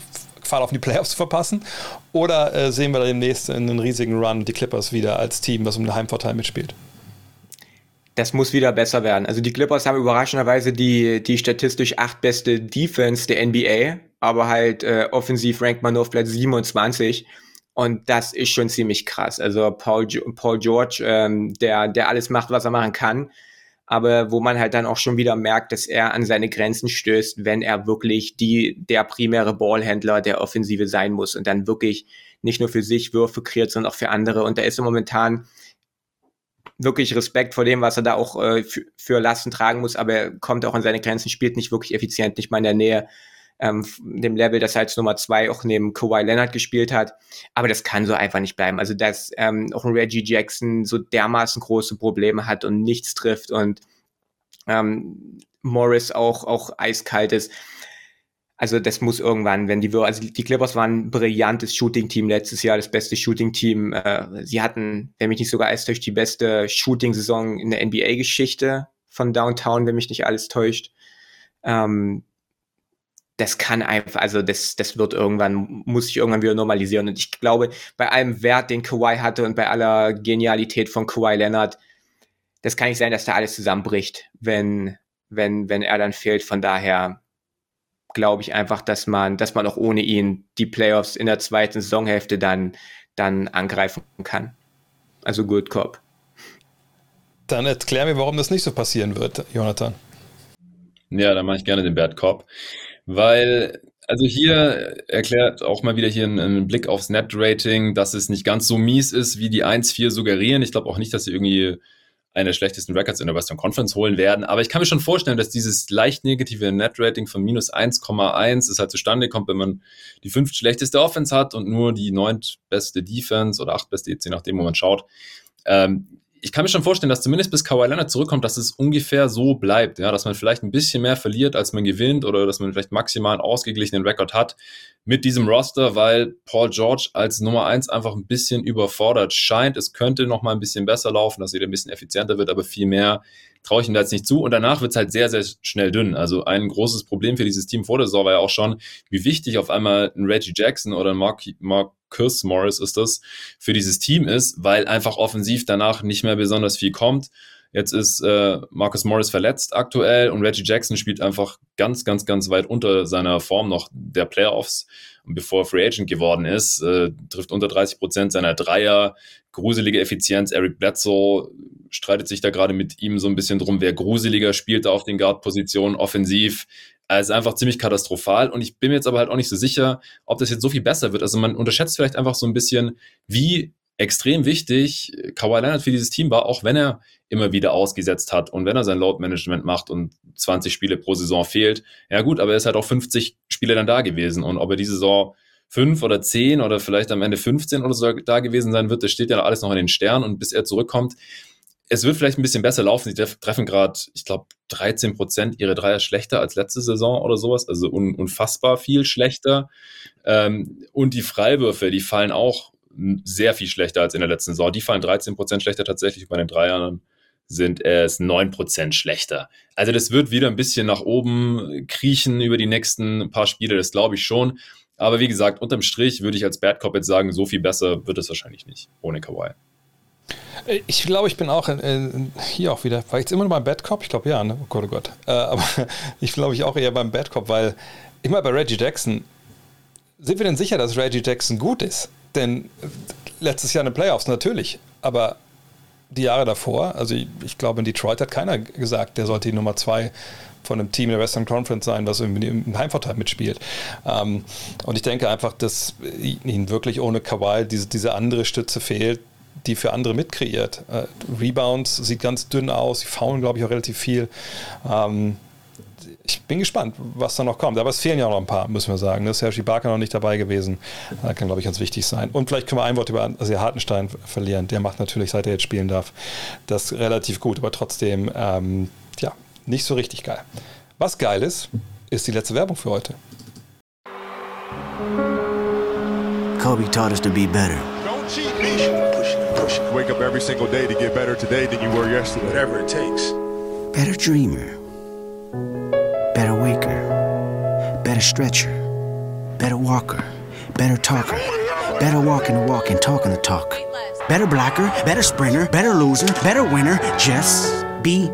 Gefahr auf die Playoffs zu verpassen? Oder äh, sehen wir da demnächst in einen riesigen Run die Clippers wieder als Team, was um den Heimvorteil mitspielt? das muss wieder besser werden. Also die Clippers haben überraschenderweise die, die statistisch acht beste Defense der NBA, aber halt äh, offensiv rankt man nur auf Platz 27. Und das ist schon ziemlich krass. Also Paul, Paul George, ähm, der, der alles macht, was er machen kann, aber wo man halt dann auch schon wieder merkt, dass er an seine Grenzen stößt, wenn er wirklich die, der primäre Ballhändler der Offensive sein muss und dann wirklich nicht nur für sich Würfe kreiert, sondern auch für andere. Und da ist er momentan wirklich Respekt vor dem, was er da auch äh, für, für Lasten tragen muss, aber er kommt auch an seine Grenzen, spielt nicht wirklich effizient, nicht mal in der Nähe ähm, dem Level, das er als Nummer zwei auch neben Kawhi Leonard gespielt hat. Aber das kann so einfach nicht bleiben. Also, dass ähm, auch ein Reggie Jackson so dermaßen große Probleme hat und nichts trifft und ähm, Morris auch, auch eiskalt ist. Also das muss irgendwann, wenn die also die Clippers waren ein brillantes Shooting-Team letztes Jahr, das beste Shooting-Team. Äh, sie hatten, wenn mich nicht sogar alles täuscht, die beste Shooting-Saison in der NBA-Geschichte von Downtown, wenn mich nicht alles täuscht. Ähm, das kann einfach, also das, das wird irgendwann, muss sich irgendwann wieder normalisieren. Und ich glaube, bei allem Wert, den Kawhi hatte und bei aller Genialität von Kawhi Leonard, das kann nicht sein, dass da alles zusammenbricht, wenn, wenn, wenn er dann fehlt. Von daher glaube ich einfach, dass man, dass man auch ohne ihn die Playoffs in der zweiten Saisonhälfte dann, dann angreifen kann. Also Good Cop. Dann erklär mir, warum das nicht so passieren wird, Jonathan. Ja, dann mache ich gerne den Bad Cop. Weil, also hier erklärt auch mal wieder hier ein, Blick aufs Net-Rating, dass es nicht ganz so mies ist, wie die 1-4 suggerieren. Ich glaube auch nicht, dass sie irgendwie eine der schlechtesten Records in der Western Conference holen werden. Aber ich kann mir schon vorstellen, dass dieses leicht negative Net-Rating von minus 1,1 ist halt zustande kommt, wenn man die fünft schlechteste Offense hat und nur die neunt beste Defense oder acht beste, je nachdem, wo man schaut. Ähm, ich kann mir schon vorstellen, dass zumindest bis Kawhi Leonard zurückkommt, dass es ungefähr so bleibt, ja, dass man vielleicht ein bisschen mehr verliert, als man gewinnt oder dass man vielleicht maximal einen ausgeglichenen Rekord hat mit diesem Roster, weil Paul George als Nummer eins einfach ein bisschen überfordert scheint. Es könnte noch mal ein bisschen besser laufen, dass er ein bisschen effizienter wird, aber viel mehr traue ich ihm da jetzt nicht zu. Und danach wird es halt sehr, sehr schnell dünn. Also ein großes Problem für dieses Team vor der Saison war ja auch schon, wie wichtig auf einmal ein Reggie Jackson oder ein Mark, Mark Marcus Morris ist das, für dieses Team ist, weil einfach offensiv danach nicht mehr besonders viel kommt. Jetzt ist äh, Marcus Morris verletzt aktuell und Reggie Jackson spielt einfach ganz, ganz, ganz weit unter seiner Form noch der Playoffs. Und bevor er Free Agent geworden ist, äh, trifft unter 30 Prozent seiner Dreier, gruselige Effizienz. Eric Bledsoe streitet sich da gerade mit ihm so ein bisschen drum, wer gruseliger spielt auf den Guard-Positionen offensiv. Es ist einfach ziemlich katastrophal und ich bin mir jetzt aber halt auch nicht so sicher, ob das jetzt so viel besser wird. Also man unterschätzt vielleicht einfach so ein bisschen, wie extrem wichtig Kawhi Leonard für dieses Team war, auch wenn er immer wieder ausgesetzt hat und wenn er sein Load Management macht und 20 Spiele pro Saison fehlt. Ja gut, aber er ist halt auch 50 Spiele dann da gewesen und ob er diese Saison fünf oder zehn oder vielleicht am Ende 15 oder so da gewesen sein wird, das steht ja alles noch in den Sternen und bis er zurückkommt, es wird vielleicht ein bisschen besser laufen. Sie treffen gerade, ich glaube, 13 Prozent ihre Dreier schlechter als letzte Saison oder sowas, also un unfassbar viel schlechter. Ähm, und die Freiwürfe, die fallen auch sehr viel schlechter als in der letzten Saison. Die fallen 13 Prozent schlechter tatsächlich. Bei den Dreiern sind es 9 Prozent schlechter. Also das wird wieder ein bisschen nach oben kriechen über die nächsten paar Spiele, das glaube ich schon. Aber wie gesagt, unterm Strich würde ich als Bad Cop jetzt sagen, so viel besser wird es wahrscheinlich nicht ohne Kawhi. Ich glaube, ich bin auch in, hier auch wieder. War ich jetzt immer noch beim Bad Cop? Ich glaube ja, ne? Oh Gott, oh Gott. Äh, aber ich glaube ich auch eher beim Bad Cop, weil immer bei Reggie Jackson. Sind wir denn sicher, dass Reggie Jackson gut ist? Denn letztes Jahr in den Playoffs natürlich. Aber die Jahre davor. Also ich, ich, glaube, in Detroit hat keiner gesagt, der sollte die Nummer zwei von einem Team in der Western Conference sein, was im Heimvorteil mitspielt. Ähm, und ich denke einfach, dass ihnen wirklich ohne Kawhi diese, diese andere Stütze fehlt, die für andere mitkreiert. Äh, Rebounds sieht ganz dünn aus, sie faulen, glaube ich, auch relativ viel. Ähm, ich bin gespannt, was da noch kommt. Aber es fehlen ja noch ein paar, müssen wir sagen. Ne? Sergi Barker noch nicht dabei gewesen. Das kann, glaube ich, ganz wichtig sein. Und vielleicht können wir ein Wort über also Hartenstein verlieren. Der macht natürlich, seit er jetzt spielen darf, das relativ gut. Aber trotzdem, ähm, ja, nicht so richtig geil. Was geil ist, ist die letzte Werbung für heute. Kobe taught us to be better. Don't cheat me. Push it, push it. Wake up every single day to get better today than you were yesterday. Whatever it takes. Better dreamer. Better waker. Better stretcher. Better walker. Better talker. Better walking the walk and talking the talk. Better blacker. Better sprinter. Better loser. Better winner. Just be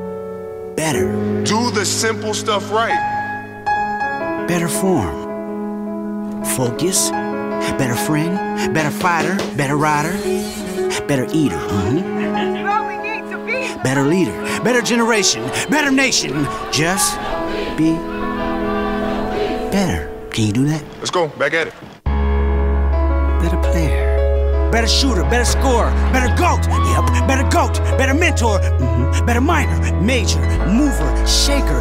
better. Do the simple stuff right. Better form. Focus. Better friend. Better fighter. Better rider. Better eater. Mm-hmm. Better leader. Better generation. Better nation. Just be better. Can you do that? Let's go. Back at it. Better player. Better shooter. Better scorer. Better goat. Yep. Better goat. Better mentor. Mm-hmm. Better minor. Major. Mover. Shaker.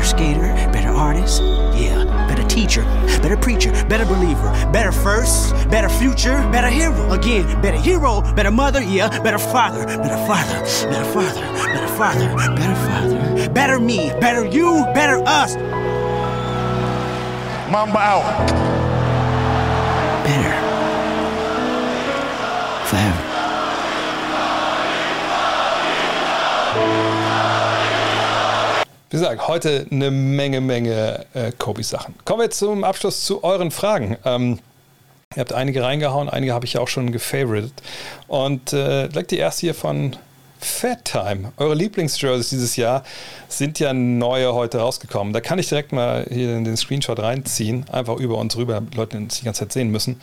Better skater. Better artist. Yeah. Better teacher. Better preacher. Better believer. Better first. Better future. Better hero. Again. Better hero. Better mother. Yeah. Better father. Better father. Better father. Better father. Better father. Better me. Better you. Better us. Mamba out. Better. Forever. Wie gesagt, heute eine Menge, Menge äh, Kobe-Sachen. Kommen wir zum Abschluss zu euren Fragen. Ähm, ihr habt einige reingehauen, einige habe ich ja auch schon gefavoritet. Und äh, die erste hier von Fat Time. Eure Lieblingsjerseys dieses Jahr sind ja neue heute rausgekommen. Da kann ich direkt mal hier in den Screenshot reinziehen, einfach über uns rüber, Leute, die die ganze Zeit sehen müssen.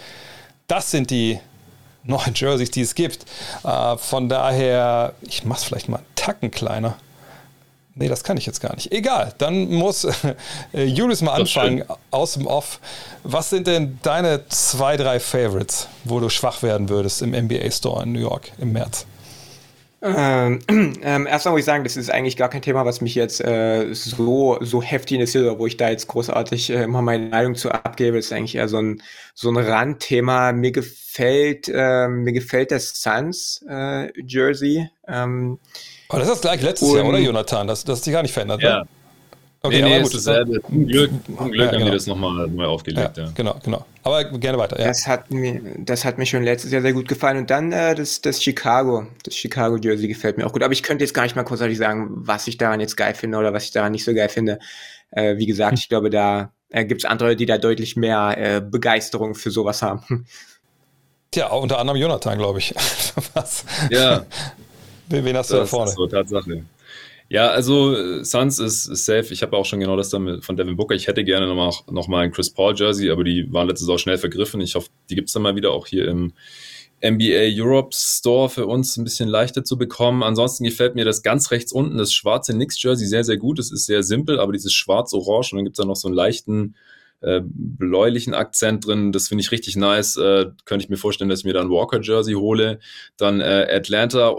Das sind die neuen Jerseys, die es gibt. Äh, von daher, ich mache es vielleicht mal einen Tacken kleiner. Nee, das kann ich jetzt gar nicht. Egal, dann muss äh, Julius mal anfangen aus dem Off. Was sind denn deine zwei, drei Favorites, wo du schwach werden würdest im NBA Store in New York im März? Ähm, ähm, erstmal muss ich sagen, das ist eigentlich gar kein Thema, was mich jetzt äh, so, so heftig interessiert, wo ich da jetzt großartig äh, immer meine Meinung zu abgebe. Das ist eigentlich eher so ein, so ein Randthema. Mir gefällt, äh, mir gefällt das Suns äh, Jersey. Ähm, aber das ist das gleich letztes Jahr, oder Jonathan? Das, das hat sich gar nicht verändert. Ja. Ne? Okay, nee, nee, aber gut. Dasselbe. Zum Glück, zum Glück ja, haben genau. die das nochmal neu aufgelegt. Ja, ja, Genau, genau. Aber gerne weiter. Ja. Das, hat mir, das hat mir schon letztes Jahr sehr gut gefallen. Und dann äh, das, das Chicago. Das Chicago Jersey gefällt mir auch gut. Aber ich könnte jetzt gar nicht mal großartig sagen, was ich daran jetzt geil finde oder was ich daran nicht so geil finde. Äh, wie gesagt, hm. ich glaube, da äh, gibt es andere, die da deutlich mehr äh, Begeisterung für sowas haben. Tja, unter anderem Jonathan, glaube ich. was? Ja. Wen hast du das da vorne? Ist so Tatsache. Ja, also Suns ist, ist safe. Ich habe auch schon genau das dann von Devin Booker. Ich hätte gerne nochmal noch mal ein Chris Paul Jersey, aber die waren letztes auch schnell vergriffen. Ich hoffe, die gibt es dann mal wieder auch hier im NBA Europe Store für uns ein bisschen leichter zu bekommen. Ansonsten gefällt mir das ganz rechts unten, das schwarze Knicks Jersey, sehr, sehr gut. Es ist sehr simpel, aber dieses schwarz-orange und dann gibt es da noch so einen leichten äh, bläulichen Akzent drin. Das finde ich richtig nice. Äh, könnte ich mir vorstellen, dass ich mir dann Walker Jersey hole. Dann äh, Atlanta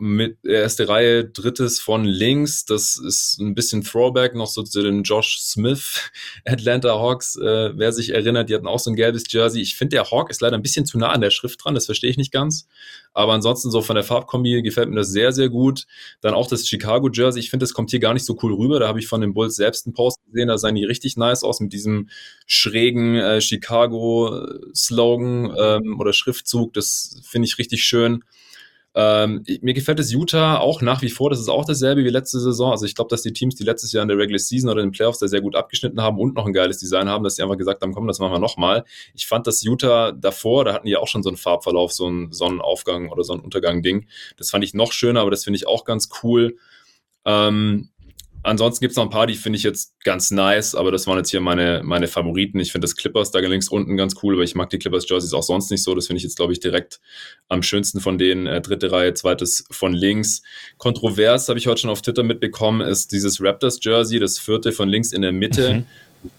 mit erste Reihe, drittes von links. Das ist ein bisschen Throwback noch so zu den Josh Smith Atlanta Hawks. Äh, wer sich erinnert, die hatten auch so ein gelbes Jersey. Ich finde, der Hawk ist leider ein bisschen zu nah an der Schrift dran, das verstehe ich nicht ganz. Aber ansonsten so von der Farbkombi gefällt mir das sehr, sehr gut. Dann auch das Chicago Jersey. Ich finde, das kommt hier gar nicht so cool rüber. Da habe ich von den Bulls selbst einen Post gesehen. Da sahen die richtig nice aus mit diesem schrägen äh, Chicago-Slogan ähm, oder Schriftzug. Das finde ich richtig schön. Ähm, mir gefällt das Utah auch nach wie vor. Das ist auch dasselbe wie letzte Saison. Also ich glaube, dass die Teams, die letztes Jahr in der Regular Season oder in den Playoffs da sehr gut abgeschnitten haben und noch ein geiles Design haben, dass sie einfach gesagt haben, komm, das machen wir nochmal. Ich fand das Utah davor, da hatten die auch schon so einen Farbverlauf, so einen Sonnenaufgang oder Sonnenuntergang-Ding. Das fand ich noch schöner, aber das finde ich auch ganz cool. Ähm, ansonsten gibt es noch ein paar, die finde ich jetzt ganz nice, aber das waren jetzt hier meine, meine Favoriten. Ich finde das Clippers da links unten ganz cool, aber ich mag die Clippers Jerseys auch sonst nicht so. Das finde ich jetzt, glaube ich, direkt am schönsten von denen. Äh, dritte Reihe, zweites von links. Kontrovers habe ich heute schon auf Twitter mitbekommen, ist dieses Raptors Jersey, das vierte von links in der Mitte. Mhm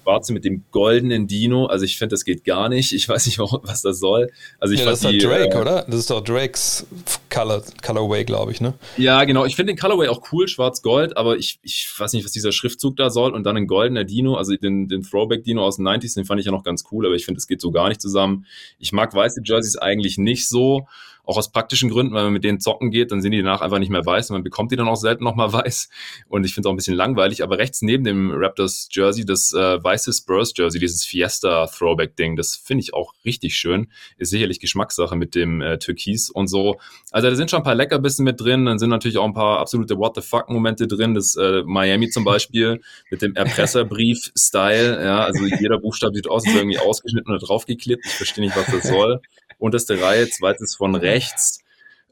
schwarze mit dem goldenen Dino. Also ich finde, das geht gar nicht. Ich weiß nicht, was das soll. Also ich ja, das ist doch Drake, äh, oder? Das ist doch Drakes Color, Colorway, glaube ich, ne? Ja, genau. Ich finde den Colorway auch cool, schwarz-gold, aber ich, ich weiß nicht, was dieser Schriftzug da soll. Und dann ein goldener Dino, also den, den Throwback-Dino aus den 90s, den fand ich ja noch ganz cool, aber ich finde, das geht so gar nicht zusammen. Ich mag weiße Jerseys eigentlich nicht so. Auch aus praktischen Gründen, weil man mit denen zocken geht, dann sind die danach einfach nicht mehr weiß und man bekommt die dann auch selten nochmal weiß. Und ich finde es auch ein bisschen langweilig. Aber rechts neben dem Raptors Jersey, das äh, weiße Spurs Jersey, dieses Fiesta Throwback Ding, das finde ich auch richtig schön. Ist sicherlich Geschmackssache mit dem äh, Türkis und so. Also da sind schon ein paar Leckerbissen mit drin. Dann sind natürlich auch ein paar absolute What the fuck Momente drin. Das äh, Miami zum Beispiel mit dem Erpresserbrief-Style. Ja, also jeder Buchstabe sieht aus, als irgendwie ausgeschnitten oder draufgeklebt. Ich verstehe nicht, was das soll unterste Reihe, zweites von rechts.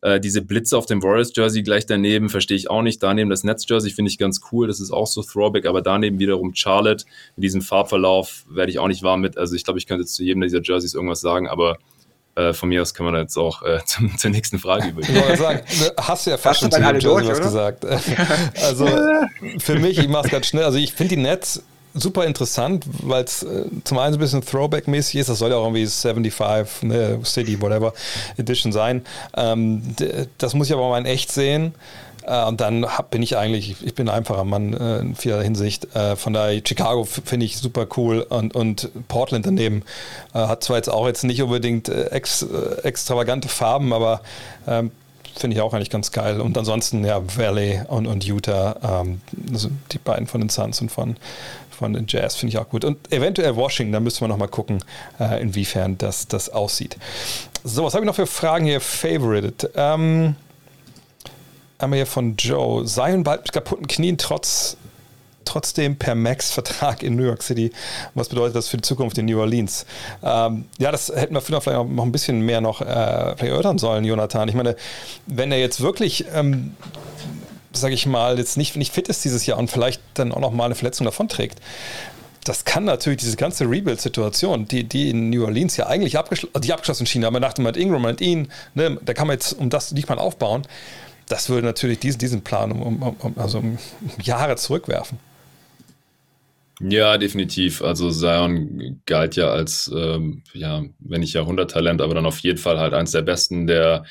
Äh, diese Blitze auf dem Warriors-Jersey gleich daneben verstehe ich auch nicht. Daneben das Netz-Jersey finde ich ganz cool. Das ist auch so Throwback, aber daneben wiederum Charlotte. Mit diesem Farbverlauf werde ich auch nicht warm mit. Also ich glaube, ich könnte zu jedem dieser Jerseys irgendwas sagen, aber äh, von mir aus kann man jetzt auch äh, zum, zur nächsten Frage übergehen. Ich sagen, ne, hast du ja fast schon zu Jersey was gesagt. also für mich, ich mache es ganz schnell. Also ich finde die Nets super interessant, weil es äh, zum einen so ein bisschen Throwback-mäßig ist. Das soll ja auch irgendwie 75, ne, City, whatever Edition sein. Ähm, das muss ich aber mal in echt sehen. Äh, und dann hab, bin ich eigentlich, ich bin ein einfacher Mann äh, in vieler Hinsicht. Äh, von daher, Chicago finde ich super cool und, und Portland daneben hat zwar jetzt auch jetzt nicht unbedingt ex, extravagante Farben, aber ähm, finde ich auch eigentlich ganz geil. Und ansonsten, ja, Valley und, und Utah, ähm, also die beiden von den Suns und von, von den Jazz finde ich auch gut. Und eventuell Washington, da müssen wir nochmal gucken, äh, inwiefern das, das aussieht. So, was habe ich noch für Fragen hier? Favorited. Ähm, einmal hier von Joe. Zion bald mit kaputten Knien trotz trotzdem per Max-Vertrag in New York City. Was bedeutet das für die Zukunft in New Orleans? Ähm, ja, das hätten wir vielleicht noch ein bisschen mehr noch äh, erörtern sollen, Jonathan. Ich meine, wenn er jetzt wirklich ähm, sage ich mal, jetzt nicht, nicht fit ist dieses Jahr und vielleicht dann auch noch mal eine Verletzung davonträgt, das kann natürlich diese ganze Rebuild-Situation, die, die in New Orleans ja eigentlich abgeschl die abgeschlossen schien, aber nach dem mit Ingram und ihn, ne, da kann man jetzt um das nicht mal aufbauen, das würde natürlich diesen, diesen Plan um, um, um, also um Jahre zurückwerfen. Ja, definitiv. Also Zion galt ja als, ähm, ja, wenn nicht Jahrhunderttalent, aber dann auf jeden Fall halt eins der besten der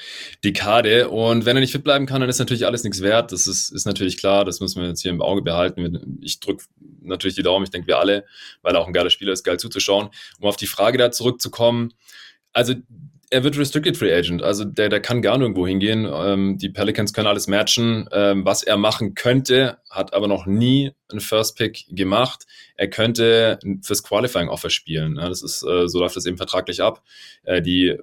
Dekade. Und wenn er nicht fit bleiben kann, dann ist natürlich alles nichts wert. Das ist, ist natürlich klar. Das müssen wir jetzt hier im Auge behalten. Ich drücke natürlich die Daumen. Ich denke, wir alle, weil er auch ein geiler Spieler ist, geil zuzuschauen. Um auf die Frage da zurückzukommen. Also er wird Restricted Free Agent, also der, der kann gar nirgendwo hingehen. Ähm, die Pelicans können alles matchen. Ähm, was er machen könnte, hat aber noch nie einen First Pick gemacht. Er könnte fürs Qualifying Offer spielen. Ja, das ist, äh, so läuft das eben vertraglich ab. Äh, die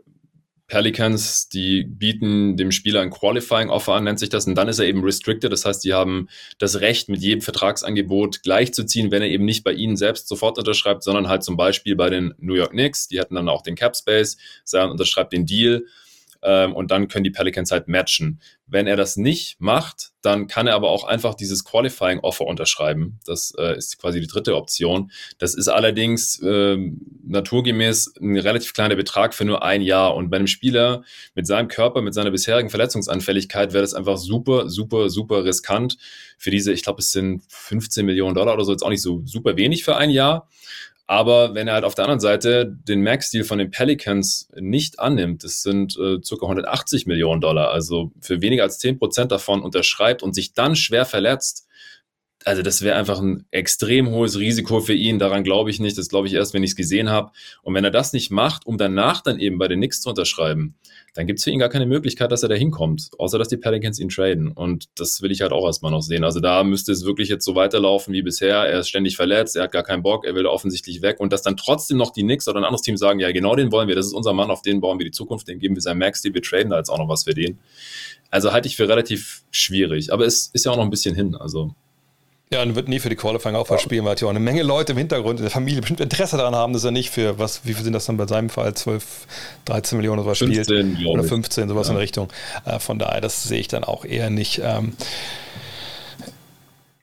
Pelicans, die bieten dem Spieler ein Qualifying Offer an, nennt sich das, und dann ist er eben restricted. Das heißt, die haben das Recht, mit jedem Vertragsangebot gleichzuziehen, wenn er eben nicht bei ihnen selbst sofort unterschreibt, sondern halt zum Beispiel bei den New York Knicks. Die hätten dann auch den Cap Space, sagen, unterschreibt den Deal ähm, und dann können die Pelicans halt matchen. Wenn er das nicht macht, dann kann er aber auch einfach dieses Qualifying Offer unterschreiben. Das äh, ist quasi die dritte Option. Das ist allerdings äh, naturgemäß ein relativ kleiner Betrag für nur ein Jahr. Und bei einem Spieler mit seinem Körper, mit seiner bisherigen Verletzungsanfälligkeit wäre das einfach super, super, super riskant. Für diese, ich glaube, es sind 15 Millionen Dollar oder so, jetzt auch nicht so super wenig für ein Jahr. Aber wenn er halt auf der anderen Seite den Max-Deal von den Pelicans nicht annimmt, das sind äh, ca. 180 Millionen Dollar, also für weniger als 10 Prozent davon unterschreibt und sich dann schwer verletzt, also das wäre einfach ein extrem hohes Risiko für ihn. Daran glaube ich nicht. Das glaube ich erst, wenn ich es gesehen habe. Und wenn er das nicht macht, um danach dann eben bei den Knicks zu unterschreiben, dann gibt es für ihn gar keine Möglichkeit, dass er da hinkommt, außer dass die Pelicans ihn traden. Und das will ich halt auch erstmal noch sehen. Also da müsste es wirklich jetzt so weiterlaufen wie bisher. Er ist ständig verletzt, er hat gar keinen Bock, er will offensichtlich weg. Und dass dann trotzdem noch die Knicks oder ein anderes Team sagen, ja, genau den wollen wir, das ist unser Mann, auf den bauen wir die Zukunft, den geben wir sein Max, die wir traden da jetzt auch noch was für den. Also halte ich für relativ schwierig. Aber es ist ja auch noch ein bisschen hin. Also ja, und wird nie für die Qualifying auch spielen, weil ja auch eine Menge Leute im Hintergrund in der Familie bestimmt Interesse daran haben, dass er nicht für, was, wie viel sind das dann bei seinem Fall, 12, 13 Millionen oder was 15, spielt? Oder 15, sowas ja. in der Richtung. Äh, von daher, das sehe ich dann auch eher nicht. Ähm,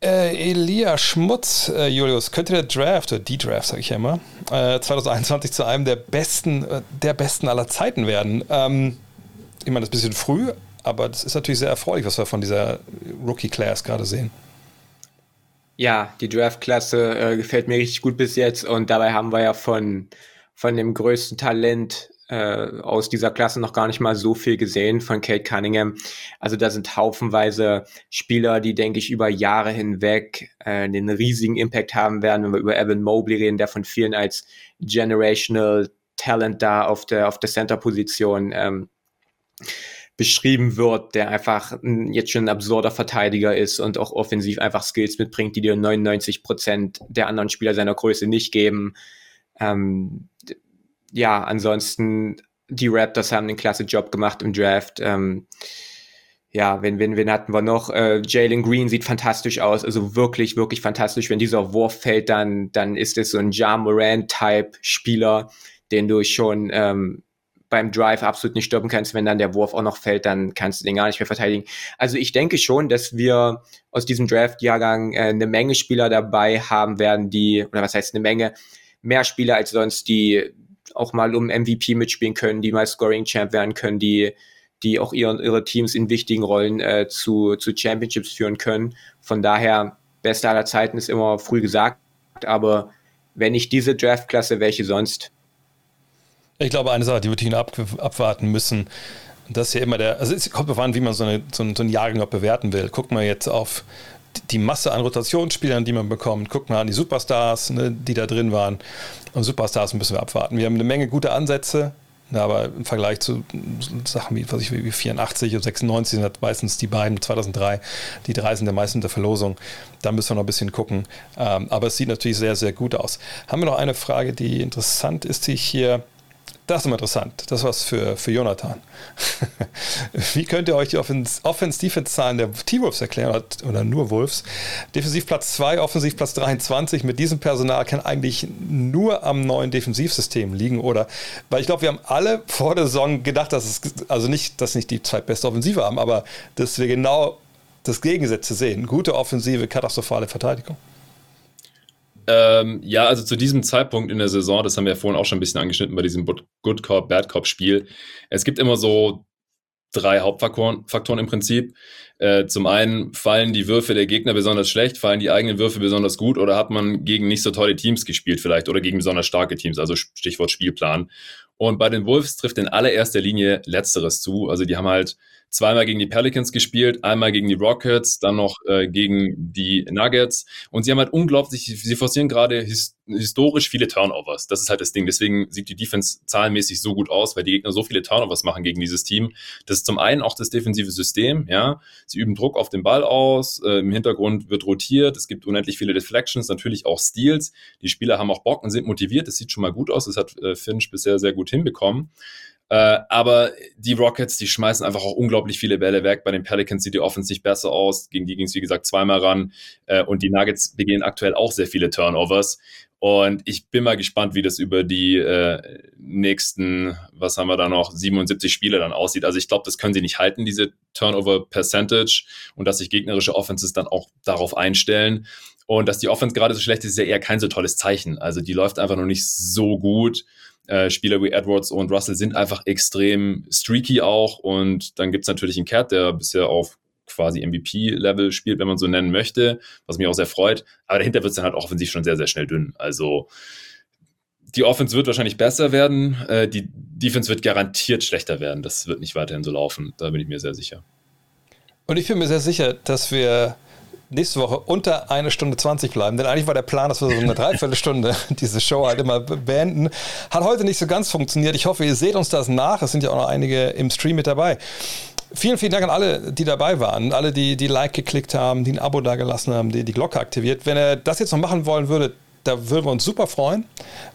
Äh, Elia Schmutz, äh, Julius, könnte der Draft, oder die Draft, sage ich ja immer, äh, 2021 zu einem der besten, äh, der besten aller Zeiten werden? Ähm, ich meine, das ist ein bisschen früh, aber das ist natürlich sehr erfreulich, was wir von dieser Rookie-Class gerade sehen. Ja, die Draft-Klasse äh, gefällt mir richtig gut bis jetzt und dabei haben wir ja von, von dem größten Talent äh, aus dieser Klasse noch gar nicht mal so viel gesehen von Kate Cunningham. Also da sind haufenweise Spieler, die, denke ich, über Jahre hinweg äh, den riesigen Impact haben werden, wenn wir über Evan Mobley reden, der von vielen als Generational Talent da auf der, auf der Center-Position ähm, beschrieben wird, der einfach jetzt schon ein absurder Verteidiger ist und auch offensiv einfach Skills mitbringt, die dir 99 Prozent der anderen Spieler seiner Größe nicht geben. Ähm, ja, ansonsten, die Raptors haben einen klasse Job gemacht im Draft. Ähm, ja, wen, wen, wen hatten wir noch? Äh, Jalen Green sieht fantastisch aus, also wirklich, wirklich fantastisch. Wenn dieser Wurf fällt, dann, dann ist es so ein Ja Moran-Type-Spieler, den du schon ähm, beim Drive absolut nicht stoppen kannst. Wenn dann der Wurf auch noch fällt, dann kannst du den gar nicht mehr verteidigen. Also ich denke schon, dass wir aus diesem Draft-Jahrgang äh, eine Menge Spieler dabei haben werden, die, oder was heißt eine Menge, mehr Spieler als sonst, die auch mal um MVP mitspielen können, die mal Scoring Champ werden können, die, die auch ihre, ihre Teams in wichtigen Rollen äh, zu, zu Championships führen können. Von daher, beste aller Zeiten ist immer früh gesagt, aber wenn nicht diese Draftklasse, welche sonst? Ich glaube, eine Sache, die wir hier ab, abwarten müssen, das ist ja immer der, also es kommt darauf an, wie man so, eine, so, ein, so einen Jahrgang bewerten will. Guckt man jetzt auf die Masse an Rotationsspielern, die man bekommt. Guckt mal an die Superstars, ne, die da drin waren. Und Superstars müssen wir abwarten. Wir haben eine Menge gute Ansätze, aber im Vergleich zu Sachen wie, was ich, wie 84 und 96 sind meistens die beiden, 2003, die drei sind der meisten der Verlosung. Da müssen wir noch ein bisschen gucken. Ähm, aber es sieht natürlich sehr, sehr gut aus. Haben wir noch eine Frage, die interessant ist, die ich hier das ist immer interessant. Das war's für, für Jonathan. Wie könnt ihr euch die Offense-Defense-Zahlen der T-Wolves erklären oder, nur Wolves? Defensiv Platz 2, Offensiv Platz 23. Mit diesem Personal kann eigentlich nur am neuen Defensivsystem liegen, oder? Weil ich glaube, wir haben alle vor der Saison gedacht, dass es, also nicht, dass nicht die zweitbeste Offensive haben, aber dass wir genau das Gegensätze sehen. Gute Offensive, katastrophale Verteidigung. Ähm, ja, also zu diesem Zeitpunkt in der Saison, das haben wir ja vorhin auch schon ein bisschen angeschnitten bei diesem Good Cop, Bad Cop Spiel. Es gibt immer so drei Hauptfaktoren Faktoren im Prinzip. Äh, zum einen fallen die Würfe der Gegner besonders schlecht, fallen die eigenen Würfe besonders gut oder hat man gegen nicht so tolle Teams gespielt vielleicht oder gegen besonders starke Teams, also Stichwort Spielplan. Und bei den Wolves trifft in allererster Linie Letzteres zu. Also die haben halt zweimal gegen die Pelicans gespielt, einmal gegen die Rockets, dann noch äh, gegen die Nuggets. Und sie haben halt unglaublich, sie forcieren gerade his, historisch viele Turnovers. Das ist halt das Ding. Deswegen sieht die Defense zahlenmäßig so gut aus, weil die Gegner so viele Turnovers machen gegen dieses Team. Das ist zum einen auch das defensive System, ja. Sie üben Druck auf den Ball aus, äh, im Hintergrund wird rotiert, es gibt unendlich viele Deflections, natürlich auch Steals. Die Spieler haben auch Bock und sind motiviert. Das sieht schon mal gut aus. Das hat äh, Finch bisher sehr gut hinbekommen. Äh, aber die Rockets, die schmeißen einfach auch unglaublich viele Bälle weg. Bei den Pelicans sieht die Offense nicht besser aus. Gegen die ging es, wie gesagt, zweimal ran. Äh, und die Nuggets begehen aktuell auch sehr viele Turnovers. Und ich bin mal gespannt, wie das über die äh, nächsten, was haben wir da noch, 77 Spiele dann aussieht. Also ich glaube, das können sie nicht halten, diese Turnover Percentage. Und dass sich gegnerische Offenses dann auch darauf einstellen. Und dass die Offense gerade so schlecht ist, ist ja eher kein so tolles Zeichen. Also die läuft einfach noch nicht so gut. Äh, Spieler wie Edwards und Russell sind einfach extrem streaky auch. Und dann gibt es natürlich einen Cat, der bisher auf quasi MVP-Level spielt, wenn man so nennen möchte, was mich auch sehr freut. Aber dahinter wird es dann halt offensiv schon sehr, sehr schnell dünn. Also die Offense wird wahrscheinlich besser werden, äh, die Defense wird garantiert schlechter werden. Das wird nicht weiterhin so laufen, da bin ich mir sehr sicher. Und ich bin mir sehr sicher, dass wir nächste Woche unter eine Stunde 20 bleiben. Denn eigentlich war der Plan, dass wir so eine Dreiviertelstunde diese Show halt immer beenden. Hat heute nicht so ganz funktioniert. Ich hoffe, ihr seht uns das nach. Es sind ja auch noch einige im Stream mit dabei. Vielen, vielen Dank an alle, die dabei waren, alle, die, die Like geklickt haben, die ein Abo da gelassen haben, die die Glocke aktiviert. Wenn ihr das jetzt noch machen wollen würdet, da würden wir uns super freuen.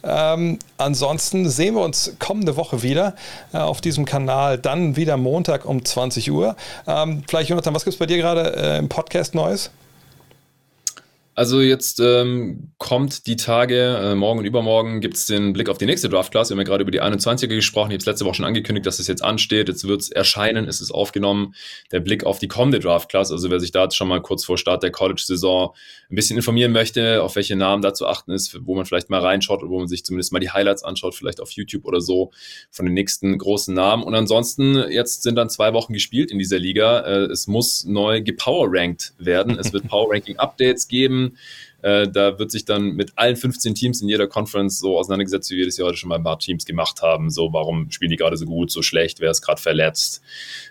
Ähm, ansonsten sehen wir uns kommende Woche wieder äh, auf diesem Kanal, dann wieder Montag um 20 Uhr. Ähm, vielleicht, Jonathan, was gibt es bei dir gerade äh, im Podcast Neues? Also jetzt ähm, kommt die Tage, äh, morgen und übermorgen gibt es den Blick auf die nächste Draft-Class. Wir haben ja gerade über die 21er gesprochen. Ich habe es letzte Woche schon angekündigt, dass es jetzt ansteht. Jetzt wird es erscheinen, es ist aufgenommen. Der Blick auf die kommende Draft-Class. Also wer sich da jetzt schon mal kurz vor Start der College-Saison ein bisschen informieren möchte, auf welche Namen da zu achten ist, wo man vielleicht mal reinschaut oder wo man sich zumindest mal die Highlights anschaut, vielleicht auf YouTube oder so, von den nächsten großen Namen. Und ansonsten, jetzt sind dann zwei Wochen gespielt in dieser Liga. Äh, es muss neu gepower-ranked werden. Es wird Power-Ranking-Updates geben. Äh, da wird sich dann mit allen 15 Teams in jeder Conference so auseinandergesetzt, wie wir das ja heute schon mal ein paar Teams gemacht haben. So, warum spielen die gerade so gut, so schlecht, wer ist gerade verletzt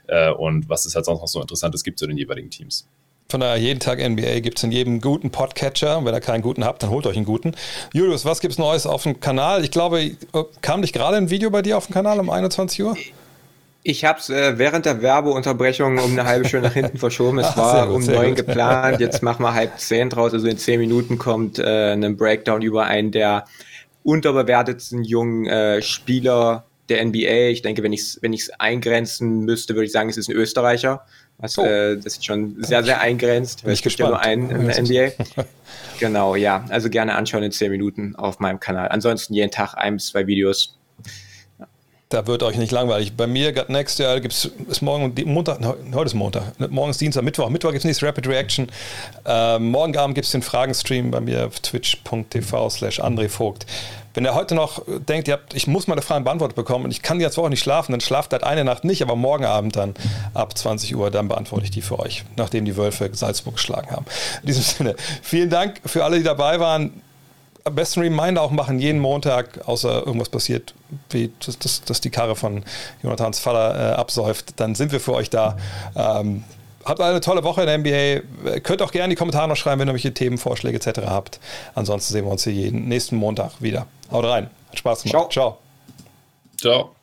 äh, und was es halt sonst noch so Interessantes gibt zu den jeweiligen Teams. Von daher, jeden Tag NBA gibt es in jedem guten Podcatcher. Und wenn ihr keinen guten habt, dann holt euch einen guten. Julius, was gibt es Neues auf dem Kanal? Ich glaube, äh, kam nicht gerade ein Video bei dir auf dem Kanal um 21 Uhr? Ich habe es äh, während der Werbeunterbrechung um eine halbe Stunde nach hinten verschoben. Es Ach, war gut, um neun geplant. Jetzt machen wir halb zehn draus. Also in zehn Minuten kommt äh, ein Breakdown über einen der unterbewertetsten jungen äh, Spieler der NBA. Ich denke, wenn ich es wenn ich's eingrenzen müsste, würde ich sagen, es ist ein Österreicher. Was, oh. äh, das ist schon sehr, sehr eingrenzt. Weil es gibt ja nur einen in der NBA. genau, ja. Also gerne anschauen in zehn Minuten auf meinem Kanal. Ansonsten jeden Tag ein bis zwei Videos da wird euch nicht langweilig. Bei mir, Gut Next, ja, gibt es morgen, Montag, heute ist Montag, morgen ist Dienstag, Mittwoch. Mittwoch gibt es nächste Rapid Reaction. Ähm, morgen Abend gibt es den Fragenstream bei mir auf twitch.tv slash Vogt. Wenn ihr heute noch denkt, ihr habt, ich muss meine Fragen beantwortet bekommen und ich kann jetzt auch nicht schlafen, dann schlaft halt eine Nacht nicht, aber morgen Abend dann ab 20 Uhr, dann beantworte ich die für euch, nachdem die Wölfe Salzburg geschlagen haben. In diesem Sinne, vielen Dank für alle, die dabei waren am besten Reminder auch machen, jeden Montag, außer irgendwas passiert, wie dass, dass, dass die Karre von Jonathans Vater äh, absäuft, dann sind wir für euch da. Ähm, habt eine tolle Woche in der NBA. Könnt auch gerne in die Kommentare noch schreiben, wenn ihr welche Themenvorschläge etc. habt. Ansonsten sehen wir uns hier jeden nächsten Montag wieder. Haut rein. Hat Spaß gemacht. Ciao. Ciao. Ciao.